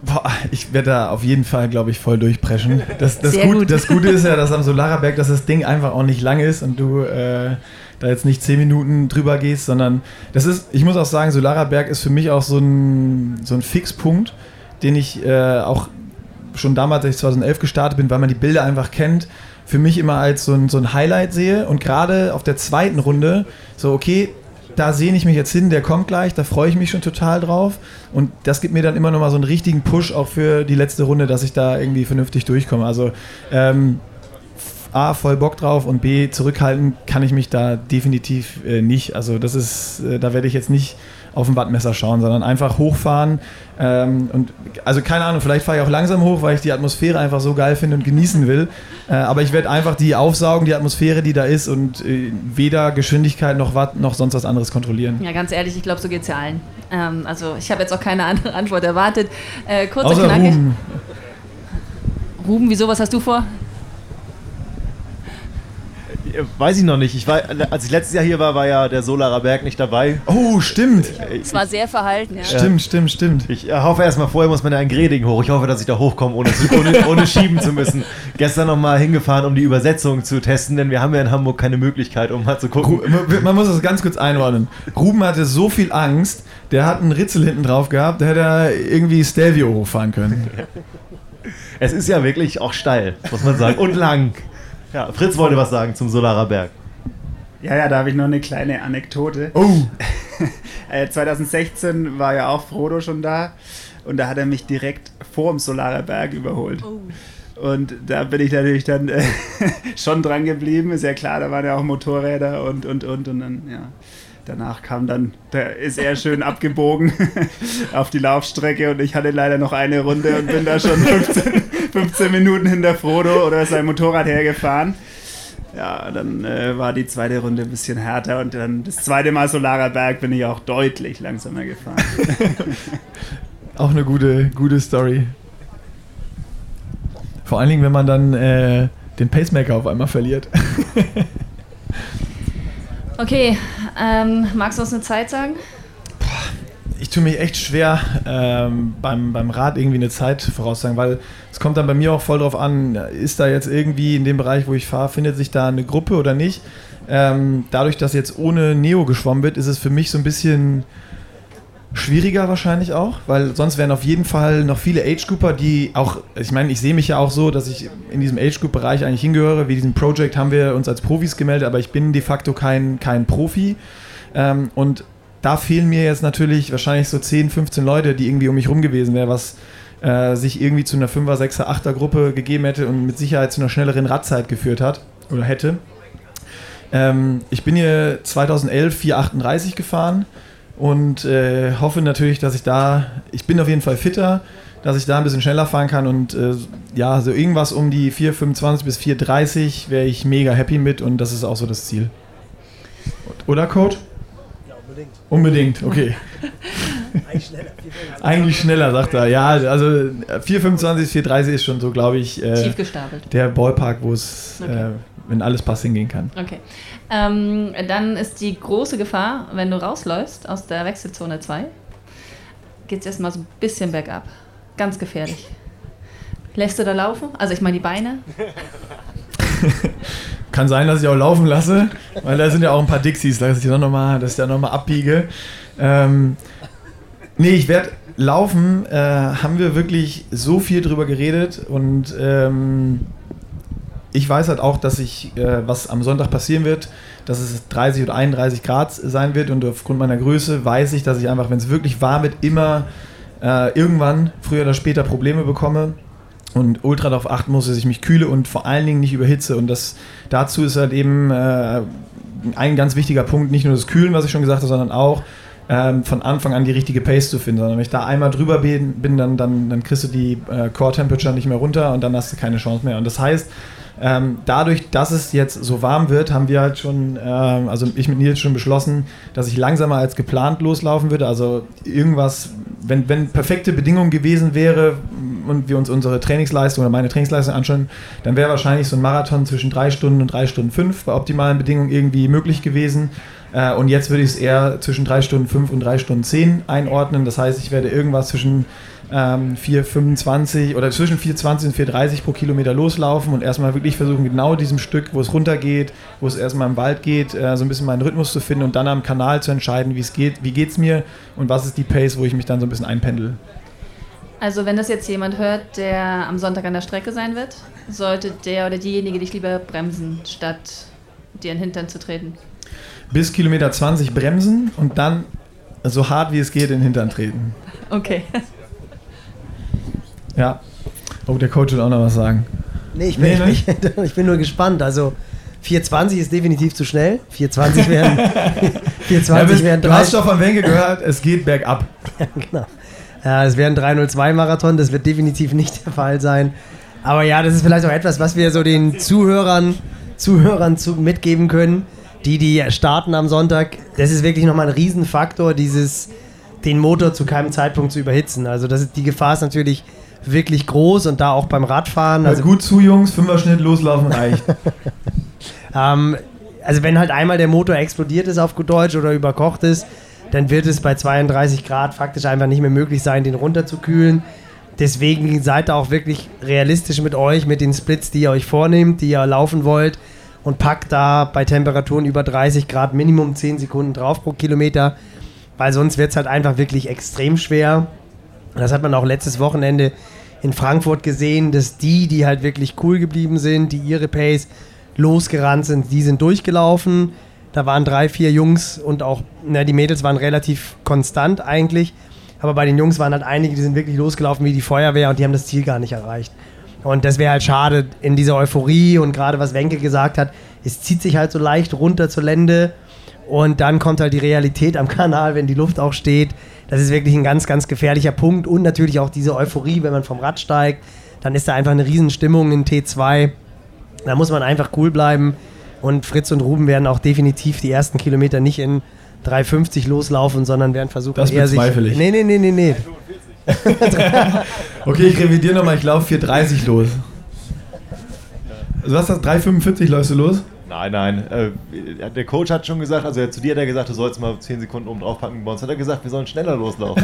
Boah, ich werde da auf jeden Fall, glaube ich, voll durchpreschen. Das, das, gut, gut. das Gute ist ja, dass am Solarberg, dass das Ding einfach auch nicht lang ist und du äh, da jetzt nicht zehn Minuten drüber gehst, sondern das ist, ich muss auch sagen, Solarer Berg ist für mich auch so ein, so ein Fixpunkt, den ich äh, auch schon damals, als ich 2011 gestartet bin, weil man die Bilder einfach kennt, für mich immer als so ein, so ein Highlight sehe und gerade auf der zweiten Runde so, okay, da sehne ich mich jetzt hin, der kommt gleich, da freue ich mich schon total drauf. Und das gibt mir dann immer noch mal so einen richtigen Push auch für die letzte Runde, dass ich da irgendwie vernünftig durchkomme. Also ähm, A, voll Bock drauf und B, zurückhalten kann ich mich da definitiv äh, nicht. Also das ist, äh, da werde ich jetzt nicht auf ein Wattmesser schauen, sondern einfach hochfahren. Ähm, und also keine Ahnung, vielleicht fahre ich auch langsam hoch, weil ich die Atmosphäre einfach so geil finde und genießen will. Äh, aber ich werde einfach die aufsaugen, die Atmosphäre, die da ist und äh, weder Geschwindigkeit noch Watt noch sonst was anderes kontrollieren. Ja, ganz ehrlich, ich glaube, so geht es ja allen. Ähm, also ich habe jetzt auch keine andere Antwort erwartet. Äh, kurz Außer und knackig. Ruben. Ruben, wieso, was hast du vor? Weiß ich noch nicht. Ich war, als ich letztes Jahr hier war, war ja der Solarer Berg nicht dabei. Oh, stimmt. Es war sehr verhalten, ja. Stimmt, stimmt, stimmt. Ich äh, hoffe erstmal, vorher muss man ja in Greding hoch. Ich hoffe, dass ich da hochkomme, ohne, ohne, ohne schieben zu müssen. Gestern nochmal hingefahren, um die Übersetzung zu testen, denn wir haben ja in Hamburg keine Möglichkeit, um mal zu gucken. Man muss das ganz kurz einordnen. Ruben hatte so viel Angst, der hat einen Ritzel hinten drauf gehabt, da hätte er irgendwie Stelvio hochfahren können. Es ist ja wirklich auch steil, muss man sagen. Und lang. Ja, Fritz wollte was sagen zum Solarer Berg. Ja, ja, da habe ich noch eine kleine Anekdote. Oh, Äh, 2016 war ja auch Frodo schon da und da hat er mich direkt vor dem Solarer Berg überholt. Und da bin ich natürlich dann äh, schon dran geblieben, ist ja klar, da waren ja auch Motorräder und und und und dann, ja. Danach kam dann, da ist er schön abgebogen auf die Laufstrecke und ich hatte leider noch eine Runde und bin da schon 15, 15 Minuten hinter Frodo oder sein Motorrad hergefahren. Ja, dann äh, war die zweite Runde ein bisschen härter und dann das zweite Mal Solarer Berg bin ich auch deutlich langsamer gefahren. auch eine gute, gute Story. Vor allen Dingen, wenn man dann äh, den Pacemaker auf einmal verliert. Okay, ähm, magst du uns eine Zeit sagen? Ich tue mich echt schwer ähm, beim, beim Rad irgendwie eine Zeit voraussagen, weil es kommt dann bei mir auch voll drauf an, ist da jetzt irgendwie in dem Bereich, wo ich fahre, findet sich da eine Gruppe oder nicht. Ähm, dadurch, dass jetzt ohne Neo geschwommen wird, ist es für mich so ein bisschen schwieriger wahrscheinlich auch, weil sonst wären auf jeden Fall noch viele Age-Grouper, die auch, ich meine, ich sehe mich ja auch so, dass ich in diesem Age-Group-Bereich eigentlich hingehöre. Wie diesem Project haben wir uns als Profis gemeldet, aber ich bin de facto kein, kein Profi. Ähm, und da fehlen mir jetzt natürlich wahrscheinlich so 10, 15 Leute, die irgendwie um mich rum gewesen wären, was äh, sich irgendwie zu einer 5er, 6er, 8er Gruppe gegeben hätte und mit Sicherheit zu einer schnelleren Radzeit geführt hat oder hätte. Ähm, ich bin hier 2011 438 gefahren und äh, hoffe natürlich, dass ich da, ich bin auf jeden Fall fitter, dass ich da ein bisschen schneller fahren kann und äh, ja, so irgendwas um die 425 bis 430 wäre ich mega happy mit und das ist auch so das Ziel. Oder Coach? Unbedingt. Unbedingt, okay. Eigentlich schneller. Eigentlich schneller, sagt er. Ja, also 425 bis 430 ist schon so, glaube ich, äh, Tief gestapelt. der Ballpark, wo es, okay. äh, wenn alles passt, hingehen kann. Okay. Ähm, dann ist die große Gefahr, wenn du rausläufst aus der Wechselzone 2, geht es erstmal so ein bisschen bergab. Ganz gefährlich. Lässt du da laufen? Also ich meine die Beine. Kann sein, dass ich auch laufen lasse, weil da sind ja auch ein paar Dixies, dass ich, noch mal, dass ich da nochmal abbiege. Ähm, nee, ich werde laufen, äh, haben wir wirklich so viel drüber geredet und ähm, ich weiß halt auch, dass ich, äh, was am Sonntag passieren wird, dass es 30 oder 31 Grad sein wird und aufgrund meiner Größe weiß ich, dass ich einfach, wenn es wirklich warm wird, immer äh, irgendwann, früher oder später, Probleme bekomme und ultra darauf achten muss, dass ich mich kühle und vor allen Dingen nicht überhitze. Und das dazu ist halt eben äh, ein ganz wichtiger Punkt, nicht nur das Kühlen, was ich schon gesagt habe, sondern auch ähm, von Anfang an die richtige Pace zu finden, sondern wenn ich da einmal drüber bin, dann, dann, dann kriegst du die äh, Core Temperature nicht mehr runter und dann hast du keine Chance mehr. Und das heißt, ähm, dadurch, dass es jetzt so warm wird, haben wir halt schon, ähm, also ich mit Nils schon beschlossen, dass ich langsamer als geplant loslaufen würde. Also irgendwas, wenn, wenn perfekte Bedingungen gewesen wäre und wir uns unsere Trainingsleistung oder meine Trainingsleistung anschauen, dann wäre wahrscheinlich so ein Marathon zwischen drei Stunden und drei Stunden fünf bei optimalen Bedingungen irgendwie möglich gewesen. Äh, und jetzt würde ich es eher zwischen drei Stunden fünf und drei Stunden zehn einordnen. Das heißt, ich werde irgendwas zwischen ähm, 4,25 oder zwischen 4,20 und 4,30 pro Kilometer loslaufen und erstmal wirklich versuchen, genau diesem Stück, wo es runtergeht, wo es erstmal im Wald geht, äh, so ein bisschen meinen Rhythmus zu finden und dann am Kanal zu entscheiden, wie es geht, wie geht es mir und was ist die Pace, wo ich mich dann so ein bisschen einpendel. Also wenn das jetzt jemand hört, der am Sonntag an der Strecke sein wird, sollte der oder diejenige dich lieber bremsen, statt dir in den Hintern zu treten? Bis Kilometer 20 bremsen und dann so hart wie es geht in den Hintern treten. Okay. Ja. Oh, der Coach will auch noch was sagen. Nee, ich bin, nee, ich, bin, ich bin nur gespannt. Also 420 ist definitiv zu schnell. 420 wären, 420 ja, wären Du hast doch von Wenke gehört, es geht bergab. ja, genau. Ja, es wäre ein 302 Marathon, das wird definitiv nicht der Fall sein. Aber ja, das ist vielleicht auch etwas, was wir so den Zuhörern, Zuhörern zu, mitgeben können, die, die starten am Sonntag. Das ist wirklich nochmal ein Riesenfaktor, dieses, den Motor zu keinem Zeitpunkt zu überhitzen. Also das ist, die Gefahr ist natürlich wirklich groß und da auch beim Radfahren. Also gut zu, Jungs, Fünfer-Schnitt loslaufen reicht. ähm, also wenn halt einmal der Motor explodiert ist auf gut Deutsch oder überkocht ist, dann wird es bei 32 Grad faktisch einfach nicht mehr möglich sein, den runterzukühlen. Deswegen seid auch wirklich realistisch mit euch, mit den Splits, die ihr euch vornehmt, die ihr laufen wollt und packt da bei Temperaturen über 30 Grad Minimum 10 Sekunden drauf pro Kilometer, weil sonst wird es halt einfach wirklich extrem schwer. Das hat man auch letztes Wochenende in Frankfurt gesehen, dass die, die halt wirklich cool geblieben sind, die ihre Pace losgerannt sind, die sind durchgelaufen. Da waren drei, vier Jungs und auch, na, die Mädels waren relativ konstant eigentlich. Aber bei den Jungs waren halt einige, die sind wirklich losgelaufen wie die Feuerwehr und die haben das Ziel gar nicht erreicht. Und das wäre halt schade in dieser Euphorie und gerade was Wenke gesagt hat, es zieht sich halt so leicht runter zur Lände und dann kommt halt die Realität am Kanal, wenn die Luft auch steht. Das ist wirklich ein ganz, ganz gefährlicher Punkt und natürlich auch diese Euphorie, wenn man vom Rad steigt, dann ist da einfach eine Riesenstimmung in T2. Da muss man einfach cool bleiben und Fritz und Ruben werden auch definitiv die ersten Kilometer nicht in 3,50 loslaufen, sondern werden versuchen, das eher sich... Ich. Nee, nee, nee, nee, nee. okay, ich revidiere nochmal, ich laufe 4,30 los. Also was ist das? 3,45 läufst du los? Nein, nein. Äh, der Coach hat schon gesagt, also zu dir hat er gesagt, du sollst mal 10 Sekunden oben drauf packen. Bei uns hat er gesagt, wir sollen schneller loslaufen.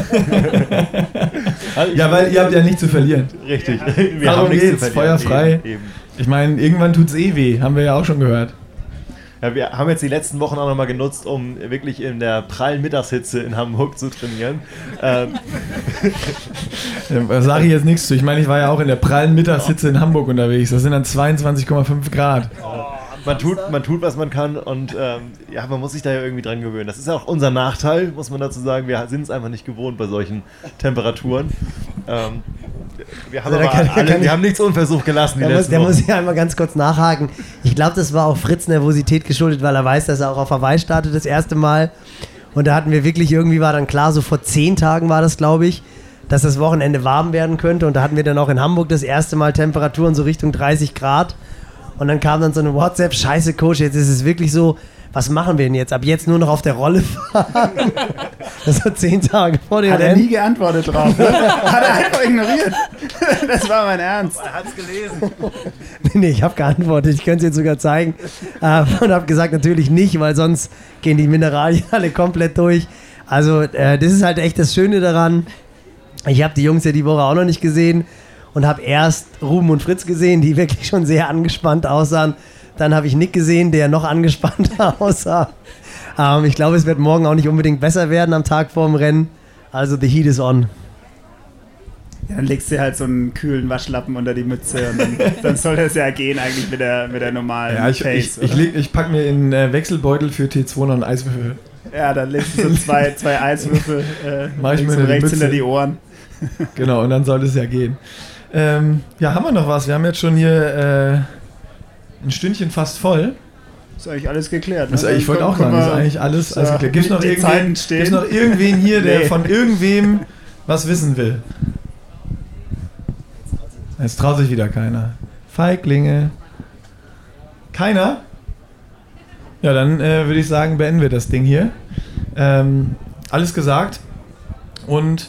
also ja, weil ihr habt ja nichts zu verlieren. Richtig. Wir Darum haben nichts geht's, zu verlieren. Feuer frei. Eben, eben. Ich meine, irgendwann tut es eh weh, haben wir ja auch schon gehört. Ja, wir haben jetzt die letzten Wochen auch nochmal genutzt, um wirklich in der prallen Mittagshitze in Hamburg zu trainieren. Ähm, Da sage ich jetzt nichts zu. Ich meine, ich war ja auch in der prallen Mittagshitze in Hamburg unterwegs. Das sind dann 22,5 Grad. man, tut, man tut, was man kann und ähm, ja, man muss sich da ja irgendwie dran gewöhnen. Das ist ja auch unser Nachteil, muss man dazu sagen. Wir sind es einfach nicht gewohnt bei solchen Temperaturen. Ähm, wir haben, Also kann- alle, kann ich- wir haben nichts unversucht gelassen. Der muss, der muss ja einmal ganz kurz nachhaken. Ich glaube, das war auch Fritz Nervosität geschuldet, weil er weiß, dass er auch auf Hawaii startet das erste Mal. Und da hatten wir wirklich, irgendwie war dann klar, so vor zehn Tagen war das, glaube ich, dass das Wochenende warm werden könnte. Und da hatten wir dann auch in Hamburg das erste Mal Temperaturen so Richtung 30 Grad. Und dann kam dann so eine WhatsApp, scheiße Coach, jetzt ist es wirklich so, was machen wir denn jetzt? Ab jetzt nur noch auf der Rolle fahren? Das war zehn Tage vor dem Hat er nie geantwortet drauf. Ne? Hat er einfach ignoriert. Das war mein Ernst. Er hat es gelesen. Nee, nee, ich habe geantwortet. Ich könnte es jetzt sogar zeigen. Äh, und habe gesagt, natürlich nicht, weil sonst gehen die Mineralien alle komplett durch. Also, äh, das ist halt echt das Schöne daran. Ich habe die Jungs ja die Woche auch noch nicht gesehen und habe erst Ruben und Fritz gesehen, die wirklich schon sehr angespannt aussahen. Dann habe ich Nick gesehen, der noch angespannter aussah. Ähm, ich glaube, es wird morgen auch nicht unbedingt besser werden am Tag vor dem Rennen. Also, the heat is on. Ja, dann legst du dir halt so einen kühlen Waschlappen unter die Mütze und dann, dann soll das ja gehen eigentlich mit der, mit der normalen Ja, ich, Pace. ich, ich, leg- ich packe mir in äh, Wechselbeutel für T2 noch einen Eiswürfel. ja, dann legst du so zwei, zwei Eiswürfel äh, Mach ich mir und rechts Mütze. hinter die Ohren. Genau, und dann sollte es ja gehen. Ähm, ja, haben wir noch was? Wir haben jetzt schon hier äh, ein Stündchen fast voll. Ist eigentlich alles geklärt. Ne? Das, ich wollte auch sagen, ist eigentlich alles. so, Also, Gibt es noch, irgendwen- gibt's noch irgendwen hier, der Nee. von irgendwem was wissen will? Jetzt traut sich wieder keiner. Feiglinge. Keiner? Ja, dann äh, würde ich sagen, beenden wir das Ding hier. Ähm, alles gesagt. Und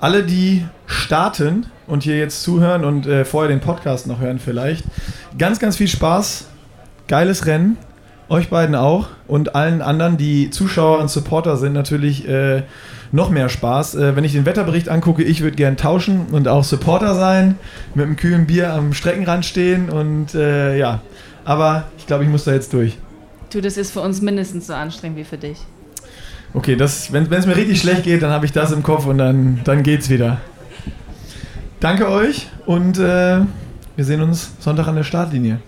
alle, die starten und hier jetzt zuhören und äh, vorher den Podcast noch hören vielleicht, ganz, ganz viel Spaß. Geiles Rennen. Euch beiden auch. Und allen anderen, die Zuschauer und Supporter sind, natürlich äh, noch mehr Spaß. Äh, wenn ich den Wetterbericht angucke, ich würde gern tauschen und auch Supporter sein, mit einem kühlen Bier am Streckenrand stehen und äh, ja. Aber ich glaube, ich muss da jetzt durch. Du, das ist für uns mindestens so anstrengend wie für dich. Okay, das, wenn es mir richtig schlecht geht, dann habe ich das im Kopf und dann, dann geht's wieder. Danke euch und äh, wir sehen uns Sonntag an der Startlinie.